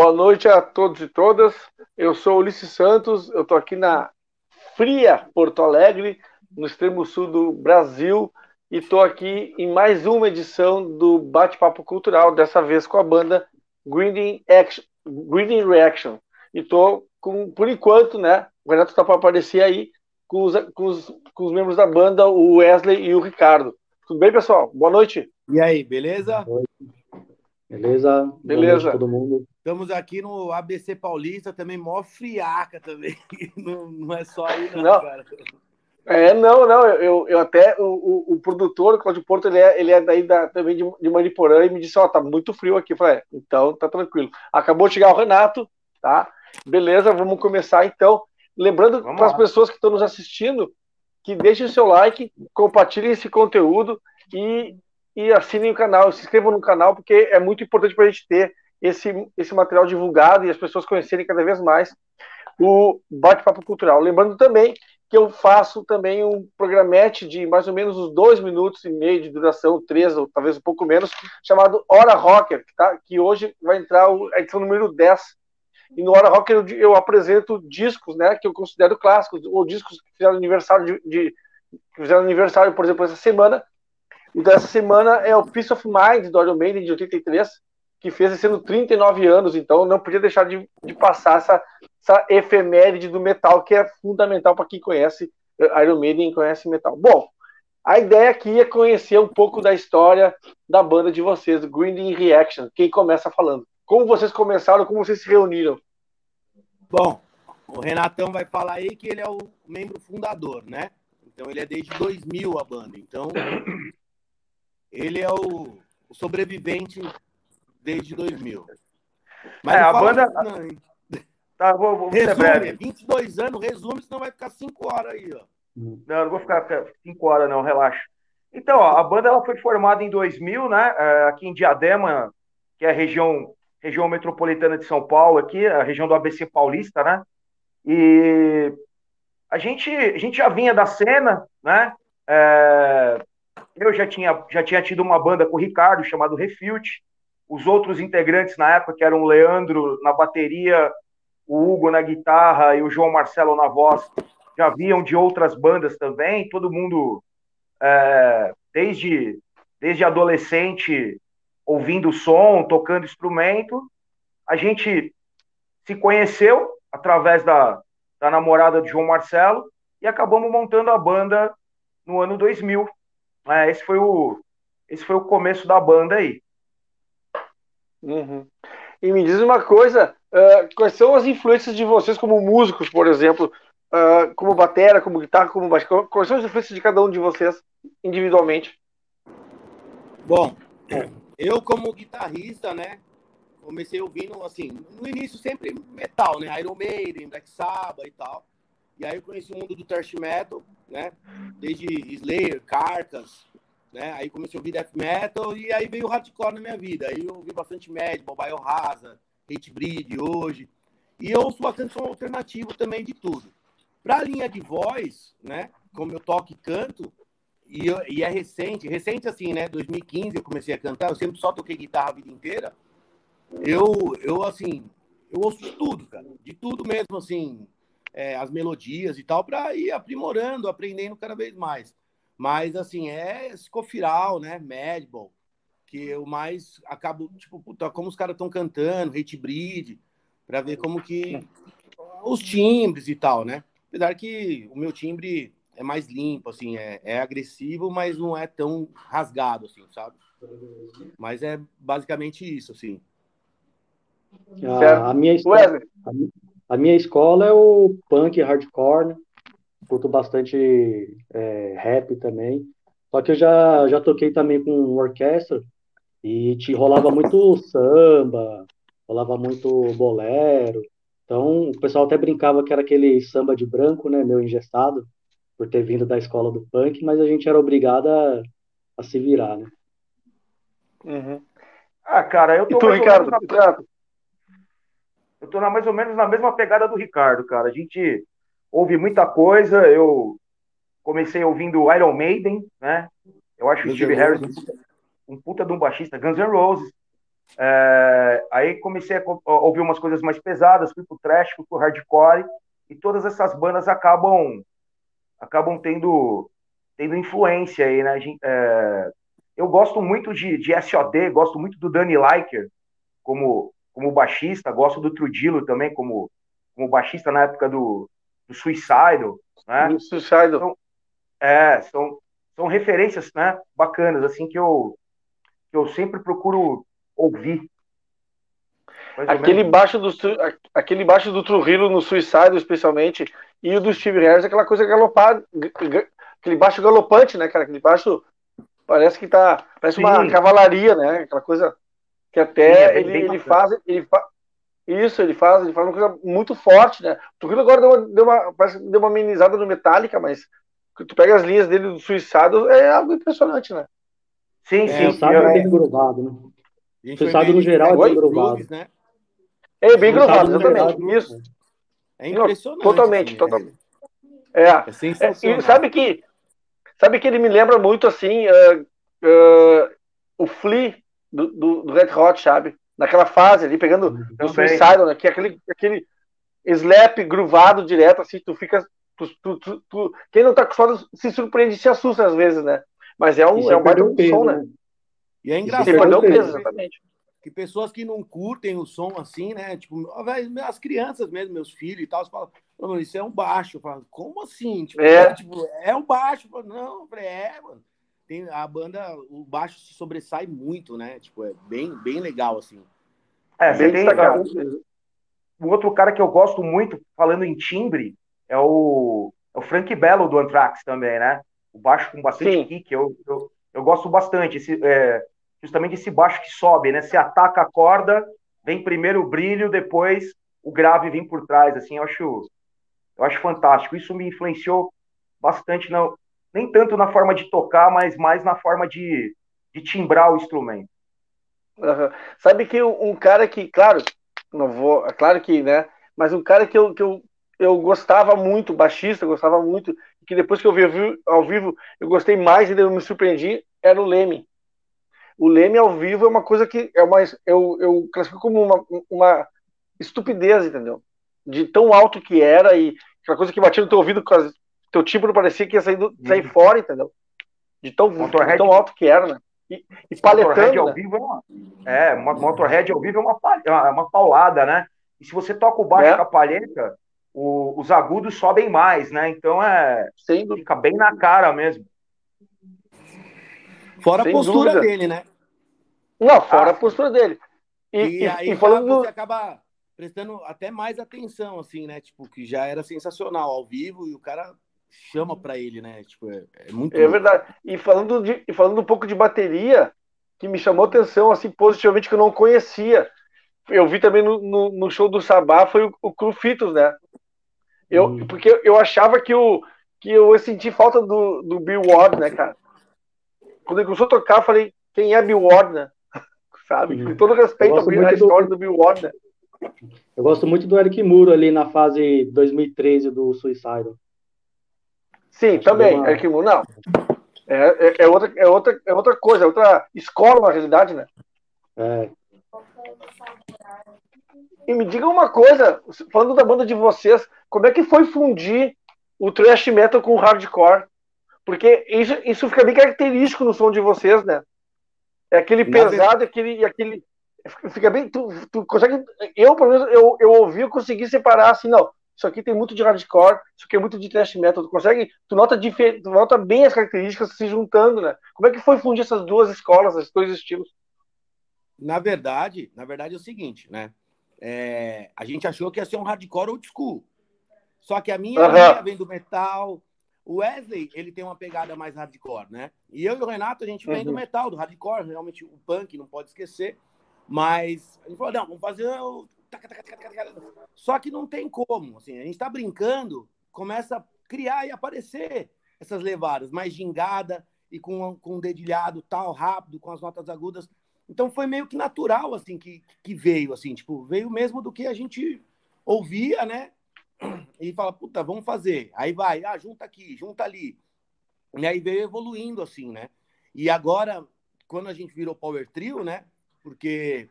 Boa noite a todos e todas. Eu sou Ulisses Santos, eu estou aqui na fria Porto Alegre, no extremo sul do Brasil, e estou aqui em mais uma edição do Bate-Papo Cultural, dessa vez com a banda Green Action, Green Reaction. E estou com, por enquanto, né? O Renato está para aparecer aí com os, com, os, com os membros da banda, o Wesley e o Ricardo. Tudo bem, pessoal? Boa noite. E aí, beleza? Beleza? Beleza. todo mundo. Estamos aqui no ABC Paulista, também mó friaca também. Não, não é só aí, não, não. cara. É, não, não, eu, eu até, o, o, o produtor, o Claudio Porto, ele é, ele é daí da, também de, de Maniporã e me disse, ó, oh, tá muito frio aqui. Eu falei, é, então tá tranquilo. Acabou de chegar o Renato, tá? Beleza, vamos começar então. Lembrando para as pessoas que estão nos assistindo, que deixem o seu like, compartilhem esse conteúdo e, e assinem o canal, se inscrevam no canal, porque é muito importante para a gente ter esse, esse material divulgado e as pessoas conhecerem cada vez mais o Bate-Papo Cultural. Lembrando também que eu faço também um programete de mais ou menos uns dois minutos e meio de duração, três ou talvez um pouco menos, chamado Hora Rocker, tá? que hoje vai entrar a edição número 10. E no Hora Rocker eu, eu apresento discos né, que eu considero clássicos, ou discos que fizeram aniversário, de, de, que fizeram aniversário, por exemplo, essa semana. E dessa semana é o Peace of Mind, do Iron Maiden, de 83, que fez ano 39 anos, então não podia deixar de, de passar essa, essa efeméride do metal, que é fundamental para quem conhece eh, Iron Maiden e conhece metal. Bom, a ideia aqui é conhecer um pouco da história da banda de vocês, Green Reaction. Quem começa falando? Como vocês começaram, como vocês se reuniram? Bom, o Renatão vai falar aí que ele é o membro fundador, né? Então ele é desde 2000 a banda. Então ele é o, o sobrevivente desde 2000. Mas é, a banda. Não, tá, vou, vou resume, breve. 22 anos, resume, senão vai ficar 5 horas aí, ó. Não, não vou ficar 5 horas, não, relaxa. Então, ó, a banda ela foi formada em 2000, né? É, aqui em Diadema, que é a região, região metropolitana de São Paulo, aqui, a região do ABC Paulista, né? E a gente, a gente já vinha da cena, né? É, eu já tinha, já tinha tido uma banda com o Ricardo chamado Refute. Os outros integrantes na época, que eram o Leandro na bateria, o Hugo na guitarra e o João Marcelo na voz, já vinham de outras bandas também. Todo mundo, é, desde, desde adolescente, ouvindo som, tocando instrumento. A gente se conheceu através da, da namorada de João Marcelo e acabamos montando a banda no ano 2000. É, esse, foi o, esse foi o começo da banda aí. Uhum. E me diz uma coisa, uh, quais são as influências de vocês como músicos, por exemplo, uh, como batera, como guitarra, como baixo, quais são as influências de cada um de vocês individualmente? Bom, eu como guitarrista, né, comecei ouvindo, assim, no início sempre metal, né, Iron Maiden, Black Sabbath e tal, e aí eu conheci o mundo do thrash metal, né, desde Slayer, Carcass, né? Aí comecei a ouvir death metal e aí veio o hardcore na minha vida. Aí eu ouvi bastante Madball, Biohazard, Hate Breed hoje. E eu ouço bastante som alternativo também de tudo. Para a linha de voz, né? Como eu toco e canto, e, eu, e, é recente, recente assim, né? 2015 eu comecei a cantar, eu sempre só toquei guitarra a vida inteira. Eu, eu assim, eu ouço de tudo, cara, de tudo mesmo, assim, é, as melodias e tal, para ir aprimorando, aprendendo cada vez mais. Mas, assim, é Scofiral, né? Madball, que eu mais acabo, tipo, puta, como os caras estão cantando, hate breed, para ver como que. Os timbres e tal, né? Apesar que o meu timbre é mais limpo, assim, é, é agressivo, mas não é tão rasgado, assim, sabe? Mas é basicamente isso, assim. A, a minha, escola, a, minha escola é o punk hardcore, né? Escuto bastante é, rap também. Só que eu já, já toquei também com orquestra e te rolava muito samba, rolava muito bolero. Então o pessoal até brincava que era aquele samba de branco, né, meu engessado, por ter vindo da escola do punk, mas a gente era obrigado a, a se virar, né? Uhum. Ah, cara, eu tô. Tu, Ricardo, na... Eu tô na, mais ou menos na mesma pegada do Ricardo, cara. A gente ouvi muita coisa. Eu comecei ouvindo Iron Maiden, né? Eu acho o Steve Harris um puta, um puta de um baixista, Guns N' Roses. É, aí comecei a ouvir umas coisas mais pesadas, fui pro trash, fui pro hardcore, e todas essas bandas acabam acabam tendo tendo influência aí, né? É, eu gosto muito de, de SOD, gosto muito do Danny Liker como, como baixista, gosto do Trudillo também como, como baixista na época do, do Suicidal, né? Suicidal. Então, é, são, são referências né, bacanas, assim, que eu, que eu sempre procuro ouvir. Aquele baixo, do, aquele baixo do Trujillo no Suicide, especialmente, e o do Steve Harris, aquela coisa galopada, aquele baixo galopante, né, cara? Aquele baixo parece que tá, parece Sim. uma cavalaria, né? Aquela coisa que até Sim, é ele, ele faz, ele faz, isso, ele faz, ele faz uma coisa muito forte, né? O Trujillo agora deu uma, deu uma, parece que deu uma amenizada no Metallica, mas tu pega as linhas dele do Suicide, é algo impressionante, né? Sim, é, sim. O Suicide é bem grudado, né? O Suicide no geral é bem grudado. Né? É bem gravado, exatamente. Isso. É impressionante. totalmente, assim, totalmente. É. é, é sabe que sabe que ele me lembra muito assim uh, uh, o Flea do, do, do, Red Hot, sabe? Naquela fase ali, pegando uhum. o Suicidal, né? Que é aquele, aquele slap gruvado direto, assim, tu fica. Tu, tu, tu, quem não tá acostumado se surpreende e se assusta às vezes, né? Mas é um, é um baita som, né? E é engraçado. Você perdeu peso, exatamente que pessoas que não curtem o som assim, né? Tipo, as crianças mesmo, meus filhos e tal, falam, mano, isso é um baixo. Eu falo, como assim? Tipo, é, tipo, é um baixo. Falo, não, falei, é, mano. Tem, a banda, o baixo se sobressai muito, né? Tipo, é bem, bem legal, assim. É, você tem. O outro cara que eu gosto muito, falando em timbre, é o, é o Frank Bello do Anthrax também, né? O baixo com bastante Sim. kick, eu, eu, eu gosto bastante. Esse, é, justamente esse baixo que sobe, né? Você ataca a corda, vem primeiro o brilho, depois o grave vem por trás, assim, eu acho, eu acho fantástico. Isso me influenciou bastante, não, nem tanto na forma de tocar, mas mais na forma de, de timbrar o instrumento. Uhum. Sabe que um cara que, claro, não vou, é claro que, né? Mas um cara que eu, que eu, eu gostava muito, baixista, gostava muito, que depois que eu vi ao vivo, eu gostei mais e eu me surpreendi, era o Leme o Leme ao vivo é uma coisa que é uma, eu, eu classifico como uma, uma estupidez, entendeu? De tão alto que era e aquela coisa que batia no teu ouvido, teu tipo não parecia que ia sair, do, sair uhum. fora, entendeu? De tão, de tão alto que era, né? E, e paletando, né? ao vivo é uma, é, uma Motorhead ao vivo é uma, é uma paulada, né? E se você toca o baixo é. com a palheta, o, os agudos sobem mais, né? Então é Sem fica bem na cara mesmo. Fora Sem a postura dúvida. dele, né? Não, fora ah, a postura dele. E, e, e aí e falando você acaba prestando até mais atenção, assim, né? Tipo, que já era sensacional ao vivo e o cara chama para ele, né? Tipo, é, é muito. É verdade. E falando, de, e falando um pouco de bateria, que me chamou atenção, assim, positivamente, que eu não conhecia. Eu vi também no, no, no show do Sabá, foi o, o Crufitos, né? Eu, hum. Porque eu achava que, o, que eu senti falta do, do Bill Ward, né, cara? Quando ele começou a tocar, eu falei, quem é Bill Ward, né? Sabe? Com todo respeito à história do... do Bill Ward, né? Eu gosto muito do Eric Muro ali na fase 2013 do Suicide. Sim, também. Uma... Eric Muro, não. É, é, é, outra, é, outra, é outra coisa, é outra escola, na realidade, né? É. E me diga uma coisa, falando da banda de vocês, como é que foi fundir o thrash metal com o hardcore? Porque isso, isso fica bem característico no som de vocês, né? É aquele pesado, aquele, aquele. Fica bem. Tu, tu consegue. Eu, pelo menos, eu, eu ouvi, eu consegui separar assim, não. Isso aqui tem muito de hardcore, isso aqui é muito de thrash metal. Tu consegue. Tu nota, difer, tu nota bem as características se juntando, né? Como é que foi fundir essas duas escolas, esses dois estilos? Na verdade, na verdade é o seguinte, né? É, a gente achou que ia ser um hardcore old school. Só que a minha, uhum. vem do metal, o Wesley, ele tem uma pegada mais hardcore, né? E eu e o Renato, a gente vem uhum. do metal, do hardcore, realmente o punk, não pode esquecer. Mas a gente falou, não, vamos fazer o... Só que não tem como, assim, a gente tá brincando, começa a criar e aparecer essas levadas, mais gingada e com, com um dedilhado tal, rápido, com as notas agudas. Então foi meio que natural, assim, que, que veio, assim, tipo, veio mesmo do que a gente ouvia, né? e fala, puta, vamos fazer. Aí vai, ah, junta aqui, junta ali. E aí veio evoluindo assim, né? E agora, quando a gente virou Power Trio, né? Porque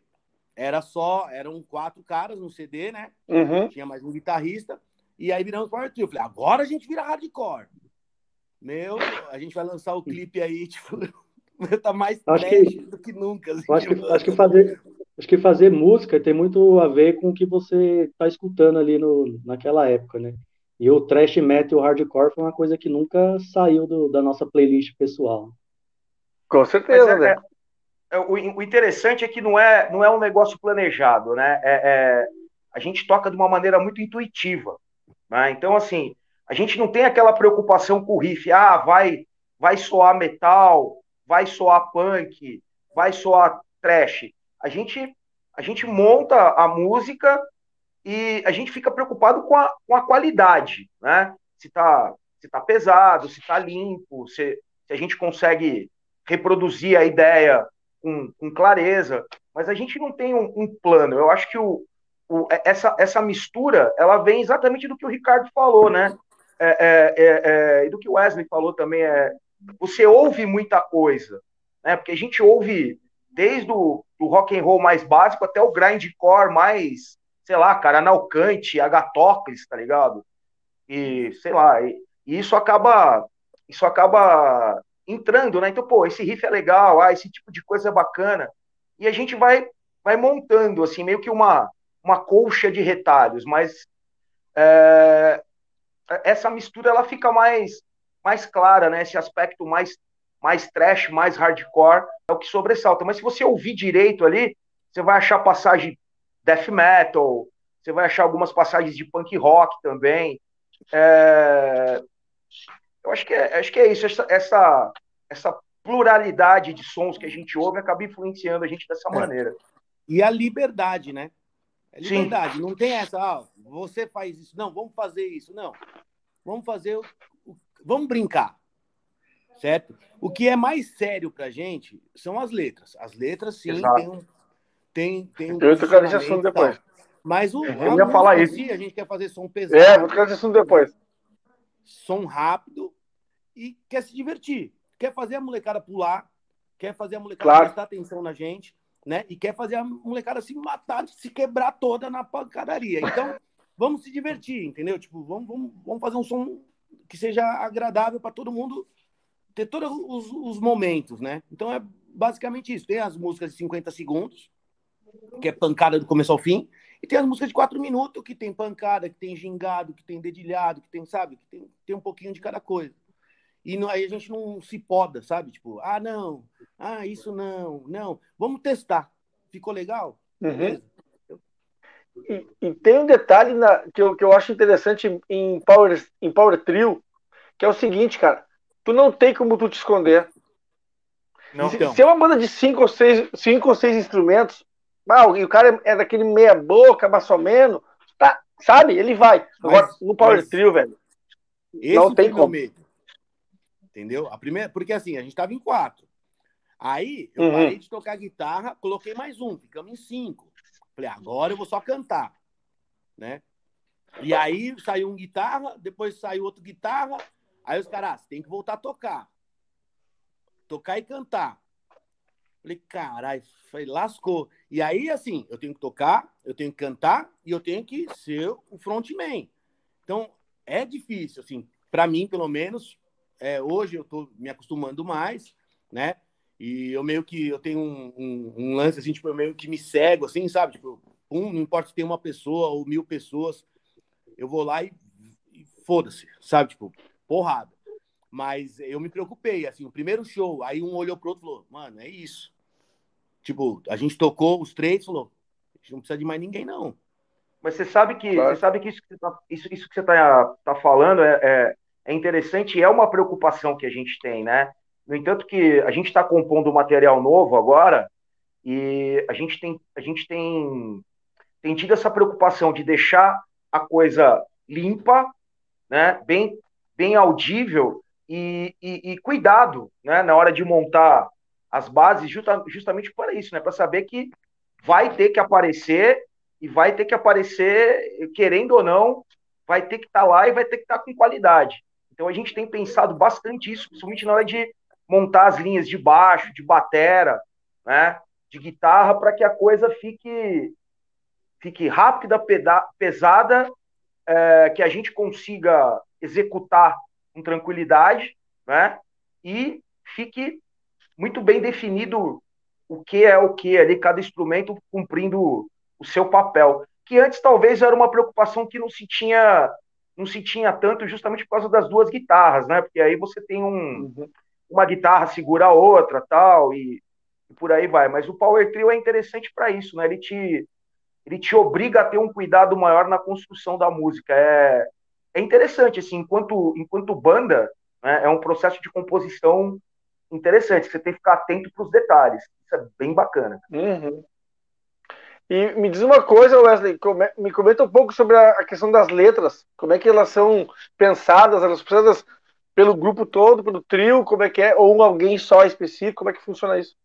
era só, eram quatro caras no CD, né? Uhum. Tinha mais um guitarrista. E aí viramos Power Trio. Eu falei, agora a gente vira hardcore. Meu, a gente vai lançar o clipe aí, tipo, tá mais Acho trash que- do que nunca. assim, Acho que, tipo, acho que fazer, acho que fazer música tem muito a ver com o que você está escutando ali no, naquela época, né? E o thrash metal e o hardcore foi uma coisa que nunca saiu do- da nossa playlist pessoal. Com certeza, é- né? É- o, o interessante é que não é, não é um negócio planejado, né? É, é- a gente toca de uma maneira muito intuitiva, né? Então, assim, a gente não tem aquela preocupação com o riff, ah, vai, vai soar metal, vai soar punk, vai soar trash. A gente, a gente monta a música e a gente fica preocupado com a, com a qualidade, né? Se tá, se tá pesado, se tá limpo, se, se a gente consegue reproduzir a ideia com, com clareza, mas a gente não tem um, um plano. Eu acho que o, o- essa, essa mistura ela vem exatamente do que o Ricardo falou, né? É, é, é, é, e do que o Wesley falou também é você ouve muita coisa, né? Porque a gente ouve desde o do rock and roll mais básico até o grindcore mais, sei lá, cara, Analcante, Agatócles, tá ligado? E sei lá, e, e isso acaba isso acaba entrando, né? Então, pô, esse riff é legal, ah, esse tipo de coisa é bacana. E a gente vai vai montando assim meio que uma uma colcha de retalhos, mas é, essa mistura ela fica mais mais clara, né? Esse aspecto mais mais trash, mais hardcore é o que sobressalta. Mas se você ouvir direito ali, você vai achar passagem death metal, você vai achar algumas passagens de punk rock também. É, Eu acho que é, acho que é isso. Essa, essa, essa pluralidade de sons que a gente ouve acaba influenciando a gente dessa É. maneira. E a liberdade, né? É Sim. liberdade. Não tem essa, ah, você faz isso. Não, vamos fazer isso. Não. Vamos fazer o. o- Vamos brincar. Certo? O que é mais sério pra gente são as letras. As letras, sim, Exato. tem um. Tem, tem um Eu nesse posicionamento assunto depois. Mas o. Eu a ia falar isso. si, a gente quer fazer som pesado. É, vou tocar nesse assunto depois. som rápido e quer se divertir. Quer fazer a molecada pular, quer fazer a molecada Claro. prestar atenção na gente, né? E quer fazer a molecada se matar, se quebrar toda na pancadaria. Então, vamos se divertir, entendeu? Tipo, vamos, vamos, vamos fazer um som que seja agradável para todo mundo ter todos os, os momentos, né? Então é basicamente isso. Tem as músicas de 50 segundos, que é pancada do começo ao fim, e tem as músicas de 4 minutos, que tem pancada, que tem gingado, que tem dedilhado, que tem, sabe, que tem, tem um pouquinho de cada coisa. E não- aí a gente não se poda, sabe? Tipo, ah, não, ah, isso não, não. Vamos testar. Ficou legal? Uhum. Beleza. E, e tem um detalhe na- que, eu, que eu acho interessante em Power, em Power Trio, que é o seguinte, cara. Tu não tem como tu te esconder. Não. Se, Então. se é uma banda de cinco ou seis, cinco ou seis instrumentos, ah, e o cara é daquele meia boca, mais ou menos, tá, sabe? Ele vai. Agora, Mas- no Power mas- Trio, velho. Esse Não tem como. medo. Entendeu? A primeira, porque assim, a gente tava em quatro. Aí eu Uhum. parei de tocar guitarra, coloquei mais um, ficamos em cinco. Falei, agora eu vou só cantar, né? E aí saiu um guitarra, depois saiu outro guitarra, aí os caras, ah, tem que voltar a tocar. Tocar e cantar. Falei, caralho, lascou. E aí, assim, eu tenho que tocar, eu tenho que cantar e eu tenho que ser o frontman. Então, é difícil, assim, para mim, pelo menos. É, hoje eu tô me acostumando mais, né? E eu meio que eu tenho um, um- um lance assim, tipo, eu meio que me cego, assim, sabe? Tipo, um, não importa se tem uma pessoa ou mil pessoas, eu vou lá e, e foda-se, sabe? Tipo, porrada. Mas eu me preocupei, assim, o primeiro show, aí um olhou pro outro e falou, mano, é isso. Tipo, a gente tocou os três, falou, a gente não precisa de mais ninguém, não. Mas você sabe que, Claro. você sabe que isso que você tá, isso, isso que você tá, tá falando é, é, é interessante e é uma preocupação que a gente tem, né? No entanto, que a gente está compondo material novo agora e a gente tem, a gente tem, tem tido essa preocupação de deixar a coisa limpa, né? Bem, bem audível e, e, e cuidado, né? Na hora de montar as bases, justa, justamente para isso, né? Para saber que vai ter que aparecer e vai ter que aparecer, querendo ou não, vai ter que estar lá e vai ter que estar com qualidade. Então a gente tem pensado bastante isso, principalmente na hora de montar as linhas de baixo, de batera, né? de guitarra para que a coisa fique, fique rápida, pesada, é, que a gente consiga executar com tranquilidade, né? E fique muito bem definido o que é o que ali, cada instrumento cumprindo o seu papel. Que antes talvez era uma preocupação que não se tinha não se tinha tanto justamente por causa das duas guitarras, né? Porque aí você tem um, uhum. uma guitarra segura a outra, tal, e, e, por aí vai. Mas o Power Trio é interessante para isso, né? Ele te, ele te obriga a ter um cuidado maior na construção da música. É, é interessante, assim, enquanto, enquanto banda, né, é um processo de composição interessante. Você tem que ficar atento para os detalhes. Isso é bem bacana. Uhum. E me diz uma coisa, Wesley, me comenta um pouco sobre a questão das letras. Como é que elas são pensadas? Elas são pensadas pelo grupo todo, pelo trio? Como é que é? Ou alguém só específico? Como é que funciona isso?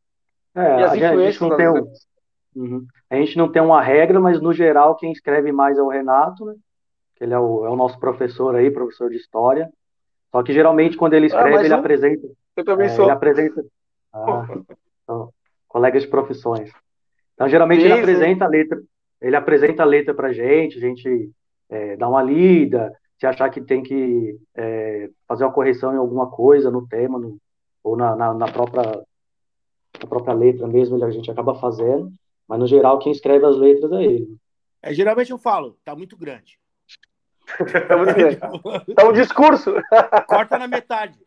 É, e as influências a gente, não tem um, uhum. a gente não tem uma regra, mas no geral quem escreve mais é o Renato, né? Ele é o, é o nosso professor aí, professor de história. Só que geralmente quando ele ah, escreve, ah, ele um... apresenta. Eu também é, sou. Ele apresenta. Ah, então, colegas de profissões. Então, geralmente ele apresenta a letra, ele apresenta a letra pra gente, a gente é, dá uma lida, se achar que tem que é, fazer uma correção em alguma coisa no tema, no, ou na, na, na, própria, na própria letra mesmo, a gente acaba fazendo, mas no geral quem escreve as letras é ele. É, geralmente eu falo, tá muito grande. tá muito grande. tá um discurso. Corta na metade.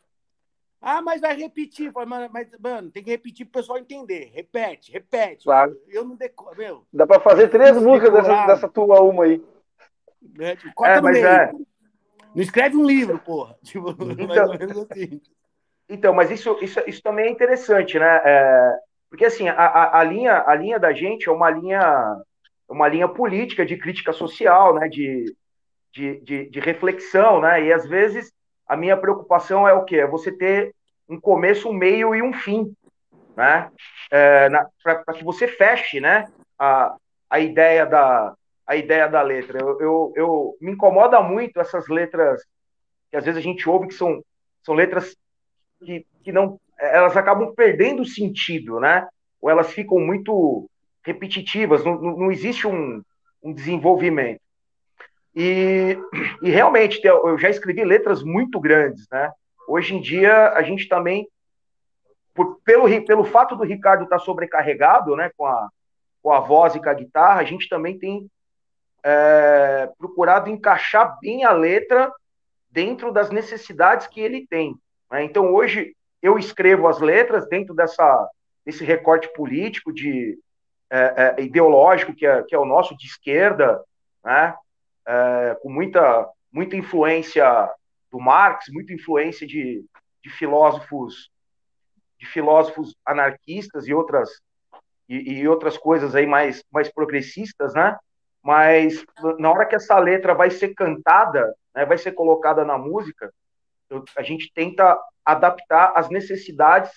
Ah, mas vai repetir. Mas, mas, mano, tem que repetir pro pessoal entender. Repete, repete. Claro. Eu não decoro. Meu, Dá pra fazer três músicas dessa, dessa, tua uma aí. É, tipo, corta é, no meio. É... Não escreve um livro, porra. Tipo, então, assim. então, mas isso, isso, isso também é interessante, né? É, porque assim, a, a, a, linha, a linha da gente é uma linha, uma linha política de crítica social, né? De, de, de, de reflexão, né? E às vezes a minha preocupação é o quê? É você ter um começo, um meio e um fim, né? É, Para que você feche, né? A, a ideia da a ideia da letra. Eu, eu, eu, me incomoda muito essas letras que às vezes a gente ouve que são são letras que, que não elas acabam perdendo o sentido, né? Ou elas ficam muito repetitivas, não, não, não existe um, um desenvolvimento. E, e realmente, eu já escrevi letras muito grandes, né? Hoje em dia, a gente também, por, pelo, pelo fato do Ricardo estar tá sobrecarregado, né, com a, com a voz e com a guitarra, a gente também tem é, procurado encaixar bem a letra dentro das necessidades que ele tem. Né? Então, hoje, eu escrevo as letras dentro dessa, desse recorte político, de, é, é, ideológico, que é, que é o nosso, de esquerda, né? É, com muita, muita influência do Marx, muita influência de, de filósofos de filósofos anarquistas e outras e, e, outras coisas aí mais mais progressistas, né? Mas na hora que essa letra vai ser cantada, né, vai ser colocada na música, eu, a gente tenta adaptar as necessidades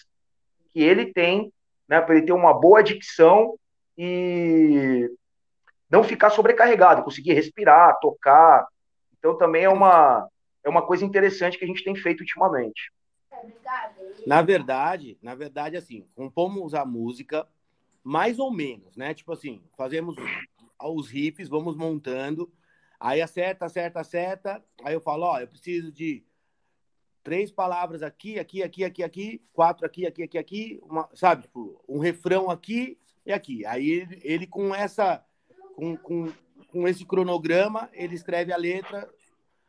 que ele tem, né, para ele ter uma boa dicção e não ficar sobrecarregado, conseguir respirar, tocar. Então também é uma, é uma coisa interessante que a gente tem feito ultimamente. Na verdade, na verdade, assim, compomos a música mais ou menos, né? Tipo assim, fazemos os riffs, vamos montando, aí acerta, acerta, acerta, aí eu falo, ó, eu preciso de três palavras aqui, aqui, aqui, aqui, aqui, quatro aqui, aqui, aqui, aqui, uma, sabe, tipo, um refrão aqui e aqui. Aí ele, ele com essa com, com, com esse cronograma, ele escreve a letra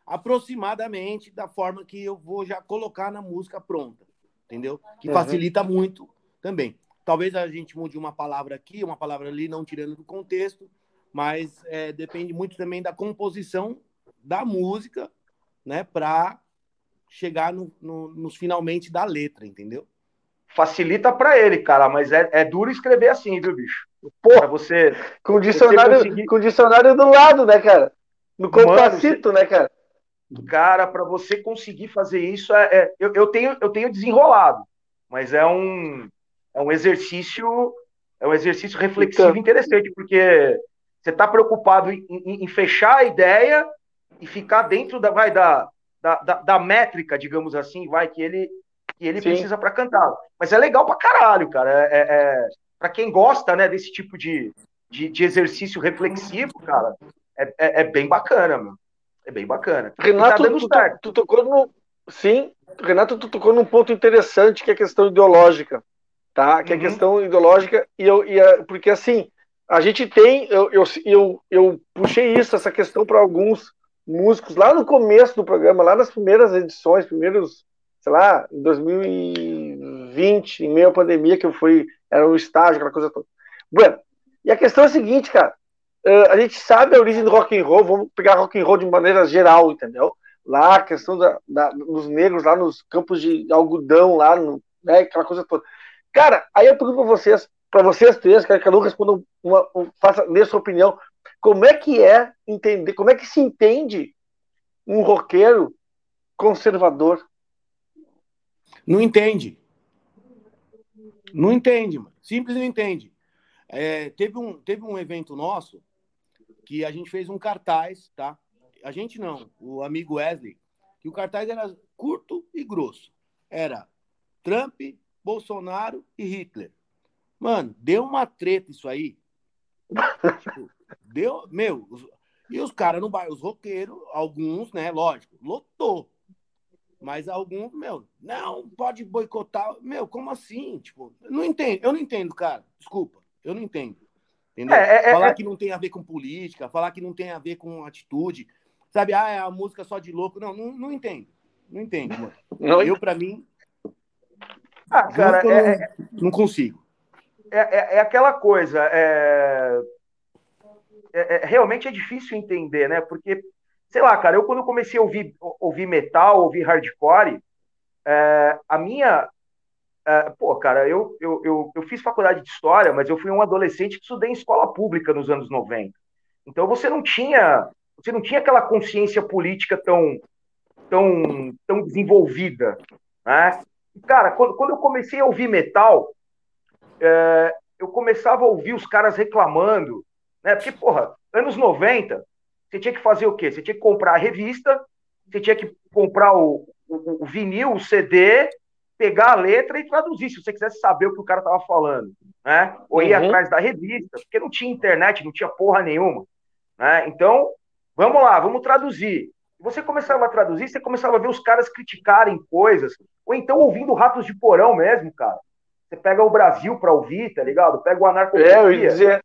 aproximadamente da forma que eu vou já colocar na música pronta, entendeu? Que uhum. facilita muito também. Talvez a gente mude uma palavra aqui, uma palavra ali, não tirando do contexto, mas é, depende muito também da composição da música, né, para chegar no, no, nos finalmente da letra, entendeu? Facilita para ele, cara, mas é, é duro escrever assim, viu, bicho? Porra, você. Com dicionário, conseguir... com dicionário do lado, né, cara? No compassito, né, cara? Cara, para você conseguir fazer isso, é, é, eu, eu, tenho, eu tenho desenrolado, mas é um, é um exercício é um exercício reflexivo então... interessante, porque você está preocupado em, em, em, fechar a ideia e ficar dentro da, vai, da, da, da, da métrica, digamos assim, vai, que ele, que ele precisa para cantar. Mas é legal pra caralho, cara. É, é, é para quem gosta, né, desse tipo de, de, de exercício reflexivo, cara, é, é, é, bem bacana, meu. É bem bacana. Renato, tá tu, tu, tu, tocou no. Sim, Renato, tu tocou num ponto interessante que é a questão ideológica, tá? Que é a uhum. questão ideológica, e eu, e a, porque assim, a gente tem, eu, eu, eu, eu puxei isso, essa questão para alguns músicos lá no começo do programa, lá nas primeiras edições, primeiros, sei lá, em 2020, em meio à pandemia, que eu fui, era um estágio, aquela coisa toda. Bueno, e a questão é a seguinte, cara, uh, a gente sabe a origem do rock and roll, vamos pegar rock and roll de maneira geral, entendeu? Lá a questão da, da, dos negros lá nos campos de algodão, lá, no, né, aquela coisa toda. Cara, aí eu pergunto para vocês, para vocês três, quero que cada um responda uma, uma, faça, dê sua opinião. Como é que é entender, como é que se entende um roqueiro conservador? Não entende. Não entende, mano. Simples não entende. É, teve, um, teve um evento nosso que a gente fez um cartaz, tá? A gente não, o amigo Wesley, que o cartaz era curto e grosso. Era Trump, Bolsonaro e Hitler. Mano, deu uma treta isso aí. tipo, deu, meu, os, e os caras no bairro, os roqueiros, alguns, né, lógico, lotou. Mas alguns, meu, não, pode boicotar. Meu, como assim? Tipo, não entendo, eu não entendo, cara. Desculpa, eu não entendo. Entendeu? É, é, falar é... que não tem a ver com política, falar que não tem a ver com atitude. Sabe, ah, é a música só de louco. Não, não, não entendo. Não entendo, mano. Não, eu, para mim. Ah, cara, não, é, não consigo. É, é, é, aquela coisa. É, é, é, realmente é difícil entender, né? Porque, sei lá, cara, eu quando comecei a ouvir, ouvir metal, ouvir hardcore, é, a minha. É, pô, cara, eu, eu, eu, eu, fiz faculdade de história, mas eu fui um adolescente que estudei em escola pública nos anos 90. Então você não tinha. Você não tinha aquela consciência política tão, tão, tão desenvolvida. Né? Cara, quando, quando eu comecei a ouvir metal, é, eu começava a ouvir os caras reclamando, né? Porque, porra, anos 90, você tinha que fazer o quê? Você tinha que comprar a revista, você tinha que comprar o, o, o vinil, o CD, pegar a letra e traduzir, se você quisesse saber o que o cara tava falando, né? Ou ir uhum. atrás da revista, porque não tinha internet, não tinha porra nenhuma, né? Então, vamos lá, vamos traduzir. Você começava a traduzir, você começava a ver os caras criticarem coisas, ou então ouvindo Ratos de Porão mesmo, cara. Você pega o Brasil para ouvir, tá ligado? Pega o Anarcopedia. É, eu ia dizer.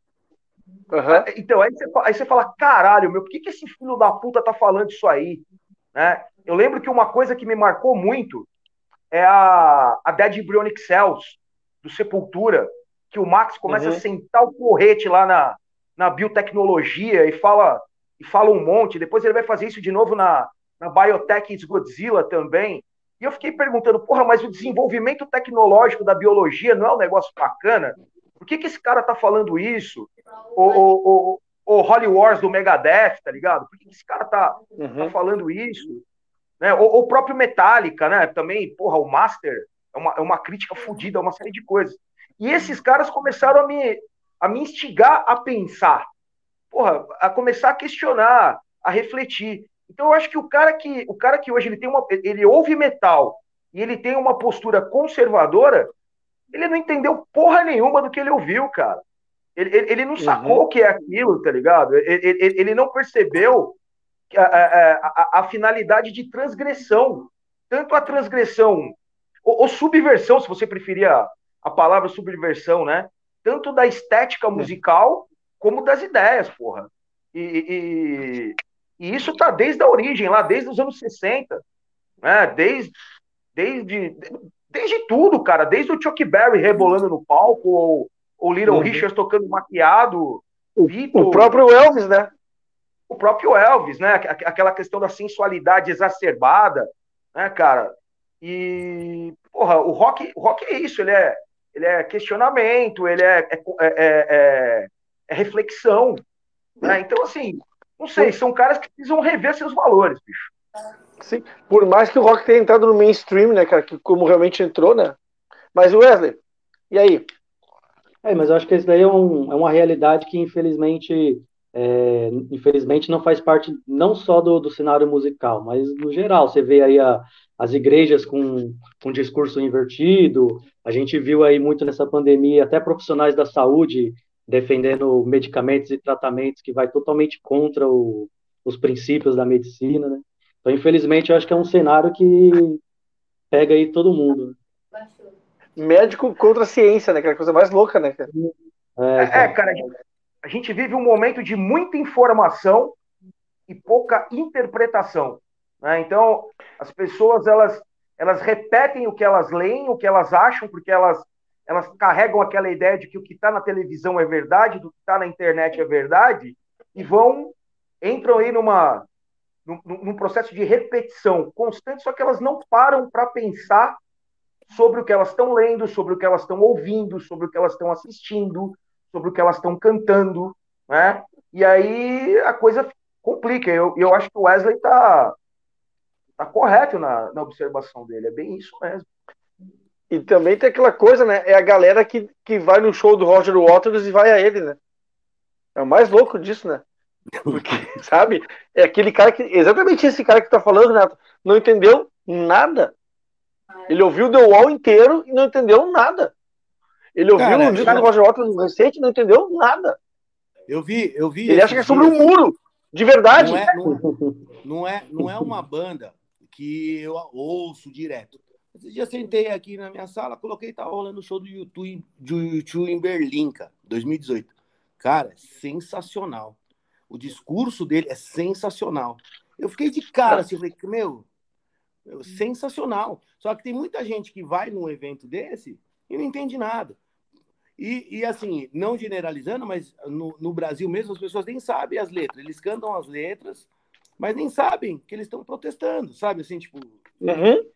Uhum. Então, aí você, aí você fala, caralho, meu, por que, que esse filho da puta tá falando isso aí? Né? Eu lembro que uma coisa que me marcou muito é a, a Dead Embryonic Cells, do Sepultura, que o Max começa uhum. a sentar o porrete lá na, na biotecnologia e fala, e fala um monte. Depois ele vai fazer isso de novo na, na Biotech Godzilla também. E eu fiquei perguntando, porra, mas o desenvolvimento tecnológico da biologia não é um negócio bacana? Por que, que esse cara tá falando isso? O, o, o, Holly Wars do Megadeth, tá ligado? Por que, que esse cara tá, uhum. tá falando isso? Né? O, o, próprio Metallica, né? Também, porra, o Master é uma, é uma crítica fodida, é uma série de coisas. E esses caras começaram a me, a me instigar a pensar, porra, a começar a questionar, a refletir. Então eu acho que o cara que o cara que hoje ele tem uma ele ouve metal e ele tem uma postura conservadora, ele não entendeu porra nenhuma do que ele ouviu, cara. Ele, ele, ele não sacou uhum. o que é aquilo, tá ligado? Ele, ele, ele não percebeu a, a, a, a, finalidade de transgressão. Tanto a transgressão, ou, ou, subversão, se você preferir a, a palavra subversão, né? Tanto da estética musical como das ideias, porra. E, e, e isso tá desde a origem, lá, desde os anos 60, né? Desde, desde, desde tudo, cara. Desde o Chuck Berry rebolando no palco, ou, ou Little uhum. Richards tocando maquiado. O, o próprio Elvis, né? O próprio Elvis, né? Aquela questão da sensualidade exacerbada, né, cara? E, porra, o rock, o rock é isso, ele é, ele é questionamento, ele é, é, é, é, é reflexão. Né? Então, assim, não sei, são caras que precisam rever seus valores, bicho. Sim, por mais que o rock tenha entrado no mainstream, né, cara, que como realmente entrou, né? Mas Wesley, e aí? É, mas eu acho que isso daí é, um, é uma realidade que, infelizmente, é, infelizmente não faz parte não só do, do cenário musical, mas no geral. Você vê aí a, as igrejas com, com discurso invertido, a gente viu aí muito nessa pandemia até profissionais da saúde defendendo medicamentos e tratamentos que vai totalmente contra o, os princípios da medicina, né? Então, infelizmente, eu acho que é um cenário que pega aí todo mundo. Médico contra a ciência, né? Que é a coisa mais louca, né, cara? É, é, cara, a gente vive um momento de muita informação e pouca interpretação. Né? Então, as pessoas, elas, elas repetem o que elas leem, o que elas acham, porque elas elas carregam aquela ideia de que o que está na televisão é verdade, do que está na internet é verdade, e vão, entram aí numa, num, processo de repetição constante, só que elas não param para pensar sobre o que elas estão lendo, sobre o que elas estão ouvindo, sobre o que elas estão assistindo, sobre o que elas estão cantando, né? E aí a coisa complica. Eu, eu acho que o Wesley está tá correto na, na observação dele, é bem isso mesmo. E também tem aquela coisa, né? É a galera que, que vai no show do Roger Waters e vai a ele, né? É o mais louco disso, né? Porque, sabe? É aquele cara que. Exatamente esse cara que tá falando, Neto. Não entendeu nada. Ele ouviu o The Wall inteiro e não entendeu nada. Ele ouviu cara, o disco cara... do Roger Waters recente e não entendeu nada. Eu vi, eu vi. Ele acha que é sobre um muro. De verdade. Não é, não, não, é, não é uma banda que eu ouço direto. Esse dia sentei aqui na minha sala, coloquei, tá rolando o show do YouTube, do YouTube em Berlim, cara, 2018. Cara, é sensacional. O discurso dele é sensacional. Eu fiquei de cara assim, eu falei, meu, meu, sensacional. Só que tem muita gente que vai num evento desse e não entende nada. E, e assim, não generalizando, mas no, no Brasil mesmo as pessoas nem sabem as letras. Eles cantam as letras, mas nem sabem que eles estão protestando, sabe? Assim, tipo. Uhum.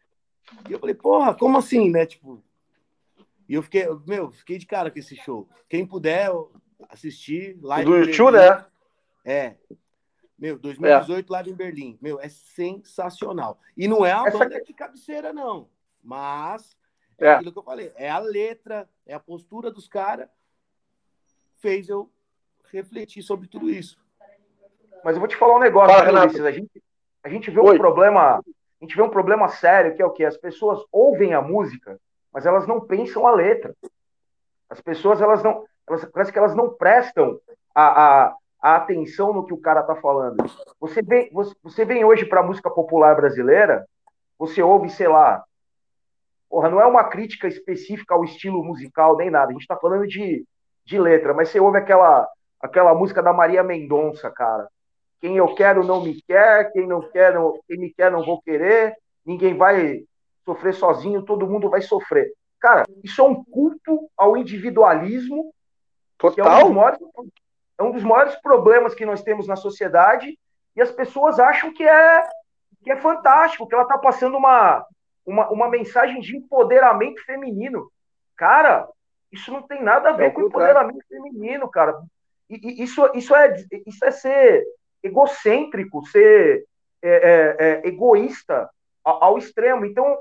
E eu falei, porra, como assim, né? Tipo. E eu fiquei, meu, fiquei de cara com esse show. Quem puder assistir, live. Do YouTube, né? É. Meu, 2018, é. live em Berlim. Meu, é sensacional. E não é uma Essa... banda de cabeceira, não. Mas é, é aquilo que eu falei. É a letra, é a postura dos caras. Fez eu refletir sobre tudo isso. Mas eu vou te falar um negócio, Fala, Ulisses. A gente, a gente vê Oi. um problema a gente vê um problema sério que é o que as pessoas ouvem a música, mas elas não pensam a letra. As pessoas elas não, elas, parece que elas não prestam a, a, a atenção no que o cara está falando. Você vem, você, você vem hoje para música popular brasileira, você ouve, sei lá, porra, não é uma crítica específica ao estilo musical nem nada. A gente está falando de, de letra, mas você ouve aquela aquela música da Maria Mendonça, cara. Quem eu quero não me quer, quem não quer, não, quem me quer não vou querer. Ninguém vai sofrer sozinho, todo mundo vai sofrer. Cara, isso é um culto ao individualismo. Total. É um, dos maiores, é um dos maiores problemas que nós temos na sociedade. E as pessoas acham que é, que é fantástico, que ela está passando uma, uma, uma mensagem de empoderamento feminino. Cara, isso não tem nada a ver é com empoderamento feminino, cara. E, e, isso, isso, é, isso é ser egocêntrico, ser é, é, é, egoísta ao, ao, extremo. Então,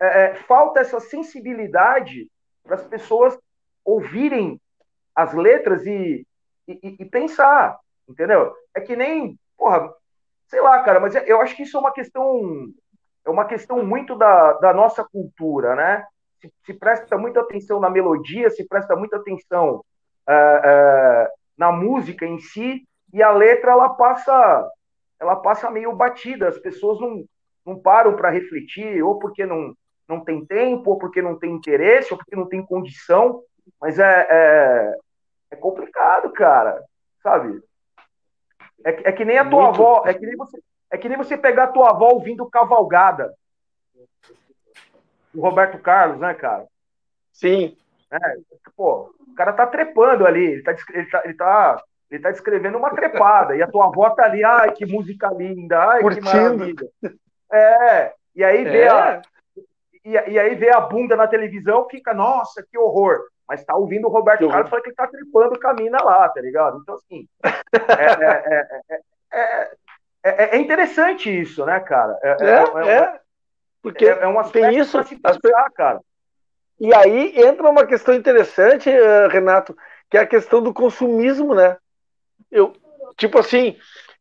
é, é, falta essa sensibilidade para as pessoas ouvirem as letras e, e, e, pensar, entendeu? É que nem, porra, sei lá, cara, mas eu acho que isso é uma questão, é uma questão muito da, da nossa cultura, né? Se, se presta muita atenção na melodia, se presta muita atenção uh, uh, na música em si, e a letra ela passa ela passa meio batida, as pessoas não, não param para refletir, ou porque não, não tem tempo, ou porque não tem interesse, ou porque não tem condição, mas é, é, é complicado, cara, sabe? É, é que nem a tua Muito. avó, é que nem, você, é que nem você pegar a tua avó ouvindo Cavalgada, o Roberto Carlos, né, cara? Sim. É, pô, o cara tá trepando ali, ele tá, ele tá, ele tá ele tá descrevendo uma trepada, e a tua avó tá ali, ai, que música linda, ai, Curtindo. que maravilha. É, e aí vê é. a. E, e, aí vê a bunda na televisão, fica, nossa, que horror. Mas tá ouvindo o Roberto Carlos falar que ele tá trepando com a mina lá, tá ligado? Então, assim. É, é, é, interessante isso, né, cara? É, porque é, um tem isso. As... Pensar, cara. E aí entra uma questão interessante, Renato, que é a questão do consumismo, né? Eu, tipo assim,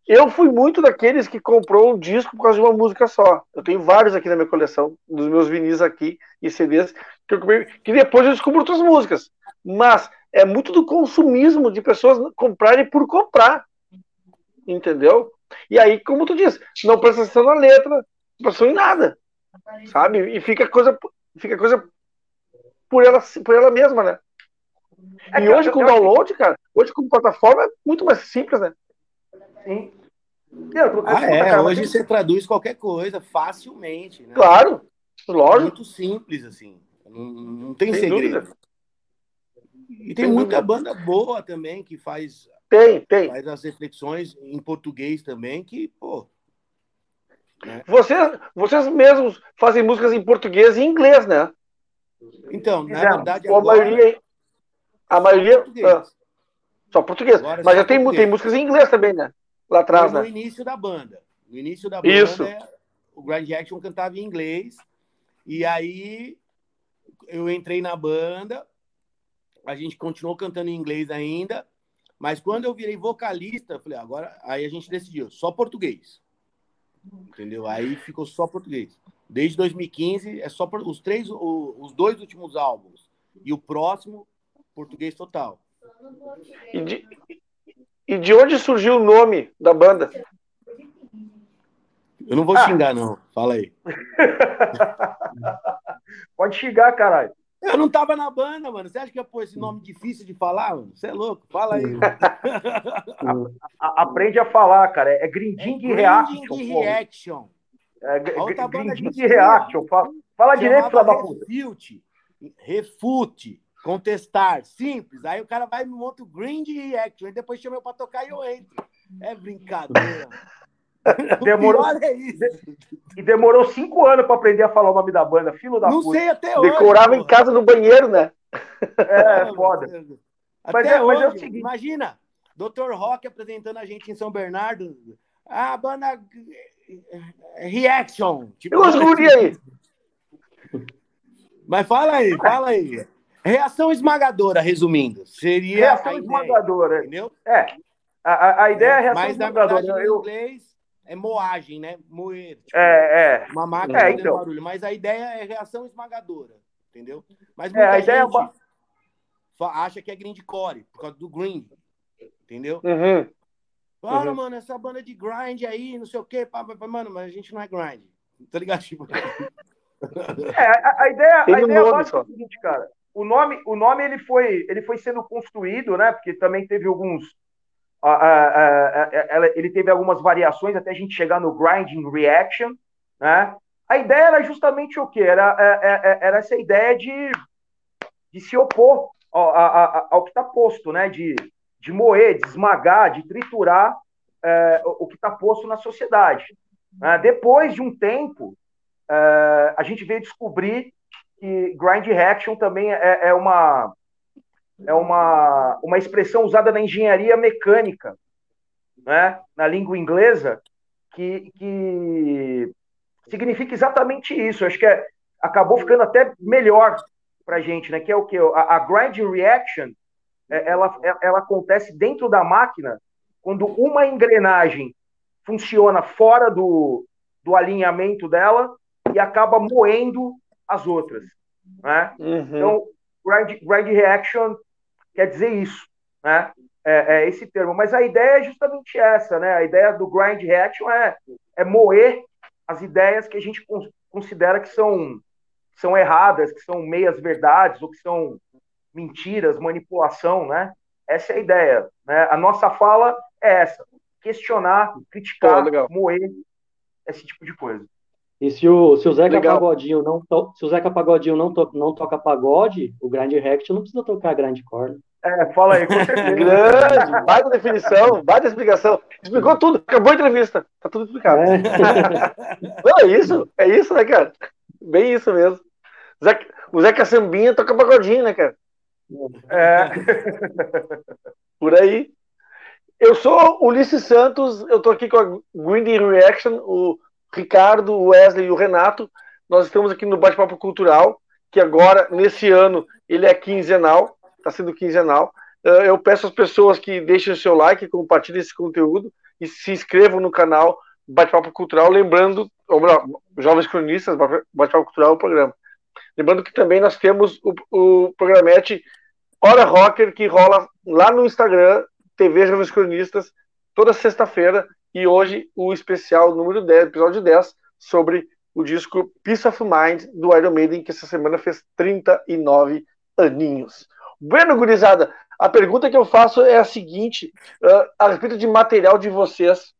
eu fui muito daqueles que comprou um disco por causa de uma música só. Eu tenho vários aqui na minha coleção, dos meus vinis aqui e CDs, que, eu, que depois eu descubro outras músicas. Mas é muito do consumismo de pessoas comprarem por comprar. Entendeu? E aí, como tu disse, não presta atenção na letra, não presta em nada. Sabe? E fica coisa, fica coisa por ela, por ela mesma, né? É e hoje com download, cara, hoje com plataforma é muito mais simples, né? Sim. Eu, ah, é, cara, hoje você traduz qualquer coisa facilmente, né? Claro, lógico. Muito simples, assim. Não, não tem Sem segredo. Dúvida. E tem, tem muita dúvida. banda boa também que faz tem, tem. Faz as reflexões em português também, que, pô. Né? Vocês, vocês mesmos fazem músicas em português e inglês, né? Então, na Exato. verdade, agora... a maioria. A maioria. Português. Ah, só português. Agora, Mas já tem, tem músicas em inglês também, né? Lá atrás, né? No início da banda. No início da banda, Isso. o Grand Action cantava em inglês. E aí eu entrei na banda, a gente continuou cantando em inglês ainda, mas quando eu virei vocalista, eu falei, agora aí a gente decidiu, só português. Entendeu? Aí ficou só português. Desde 2015 é só os três, os dois últimos álbuns e o próximo português total. E de, e de onde surgiu o nome da banda? Eu não vou ah. xingar, não. Fala aí. Pode xingar, caralho. Eu não tava na banda, mano. Você acha que ia pôr esse nome difícil de falar, mano? Você é louco? Fala aí. a, aprende a falar, cara. É Grinding é Reaction. Grinding Reaction. É, Grinding Reaction. Fala, fala direito, filha da puta. Refute, refute, contestar, simples. Aí o cara vai e me monta o Grinding Reaction. E depois chama eu pra tocar e eu entro. É brincadeira. Demorou, é E demorou cinco anos para aprender a falar o nome da banda, filho da Não puta. sei até hoje. Decorava em casa no banheiro, né? É, é foda. Até mas é, hoje, mas é o seguinte. imagina, Dr. Rock apresentando a gente em São Bernardo. A banda Reaction. Tipo, Eu aí. Mas fala aí, fala aí. Reação esmagadora, resumindo. Seria. Reação esmagadora. Entendeu? É. A, a, a ideia é, é reação mas, esmagadora. Mas, eu... inglês, é moagem, né? Moer. Tipo, é, é. Uma máquina é, então. barulho. Mas a ideia é reação esmagadora, entendeu? Mas muita é, a ideia gente é... acha que é grindcore, por causa do grind, entendeu? Uhum. Fala, uhum. mano, essa banda de grind aí, não sei o quê. Pá, pá, mano, mas a gente não é grind. Tá ligado? Tipo... é, a, a ideia, a ideia é o seguinte, cara. O nome, o nome ele, foi, ele foi sendo construído, né? Porque também teve alguns ele teve algumas variações até a gente chegar no grinding reaction, né? A ideia era justamente o que era, é, é, é, era essa ideia de, de se opor ao, ao, ao que está posto, né? De, de moer, de esmagar, de triturar é, o que está posto na sociedade. Né? Depois de um tempo, é, a gente veio descobrir que grind reaction também é, é uma é uma, uma expressão usada na engenharia mecânica, né, na língua inglesa, que, que significa exatamente isso. Acho que é, acabou ficando até melhor para a gente, né? Que é o que a, a grind reaction, é, ela, é, ela acontece dentro da máquina quando uma engrenagem funciona fora do, do alinhamento dela e acaba moendo as outras, né? Uhum. Então, grind, grind reaction quer dizer isso, né? É, é, esse termo. Mas a ideia é justamente essa, né? A ideia do grind reaction é, é moer as ideias que a gente considera que são, são erradas, que são meias verdades ou que são mentiras, manipulação, né? Essa é a ideia. Né? A nossa fala é essa: questionar, criticar, Pô, moer esse tipo de coisa. E se o, se o Zeca Legal. Pagodinho não to, se o Zeca Pagodinho não, to, não toca pagode, o Grand React não precisa tocar Grand Core. É, fala aí, com certeza. Grande, baita definição, baita explicação. Explicou tudo, acabou a entrevista. Tá tudo explicado. É. Não, é isso, é isso, né, cara? Bem isso mesmo. Zeca, o Zeca Sambinha toca pagodinho, né, cara? É. Por aí. Eu sou Ulisses Santos, eu tô aqui com a Green Reaction, o Ricardo, o Wesley e o Renato. Nós estamos aqui no Bate-Papo Cultural, que agora, nesse ano, ele é quinzenal, está sendo quinzenal. eu peço às pessoas que deixem o seu like, compartilhem esse conteúdo e se inscrevam no canal Bate-Papo Cultural, lembrando, ou melhor, Jovens Cronistas, Bate-Papo Cultural é o programa. Lembrando que também nós temos o, o programete Hora Rocker, que rola lá no Instagram, TV Jovens Cronistas, toda sexta-feira, e hoje o especial número 10, episódio 10, sobre o disco Peace of Mind do Iron Maiden, que essa semana fez 39 aninhos. Bueno, gurizada, a pergunta que eu faço é a seguinte, uh, a respeito de material de vocês.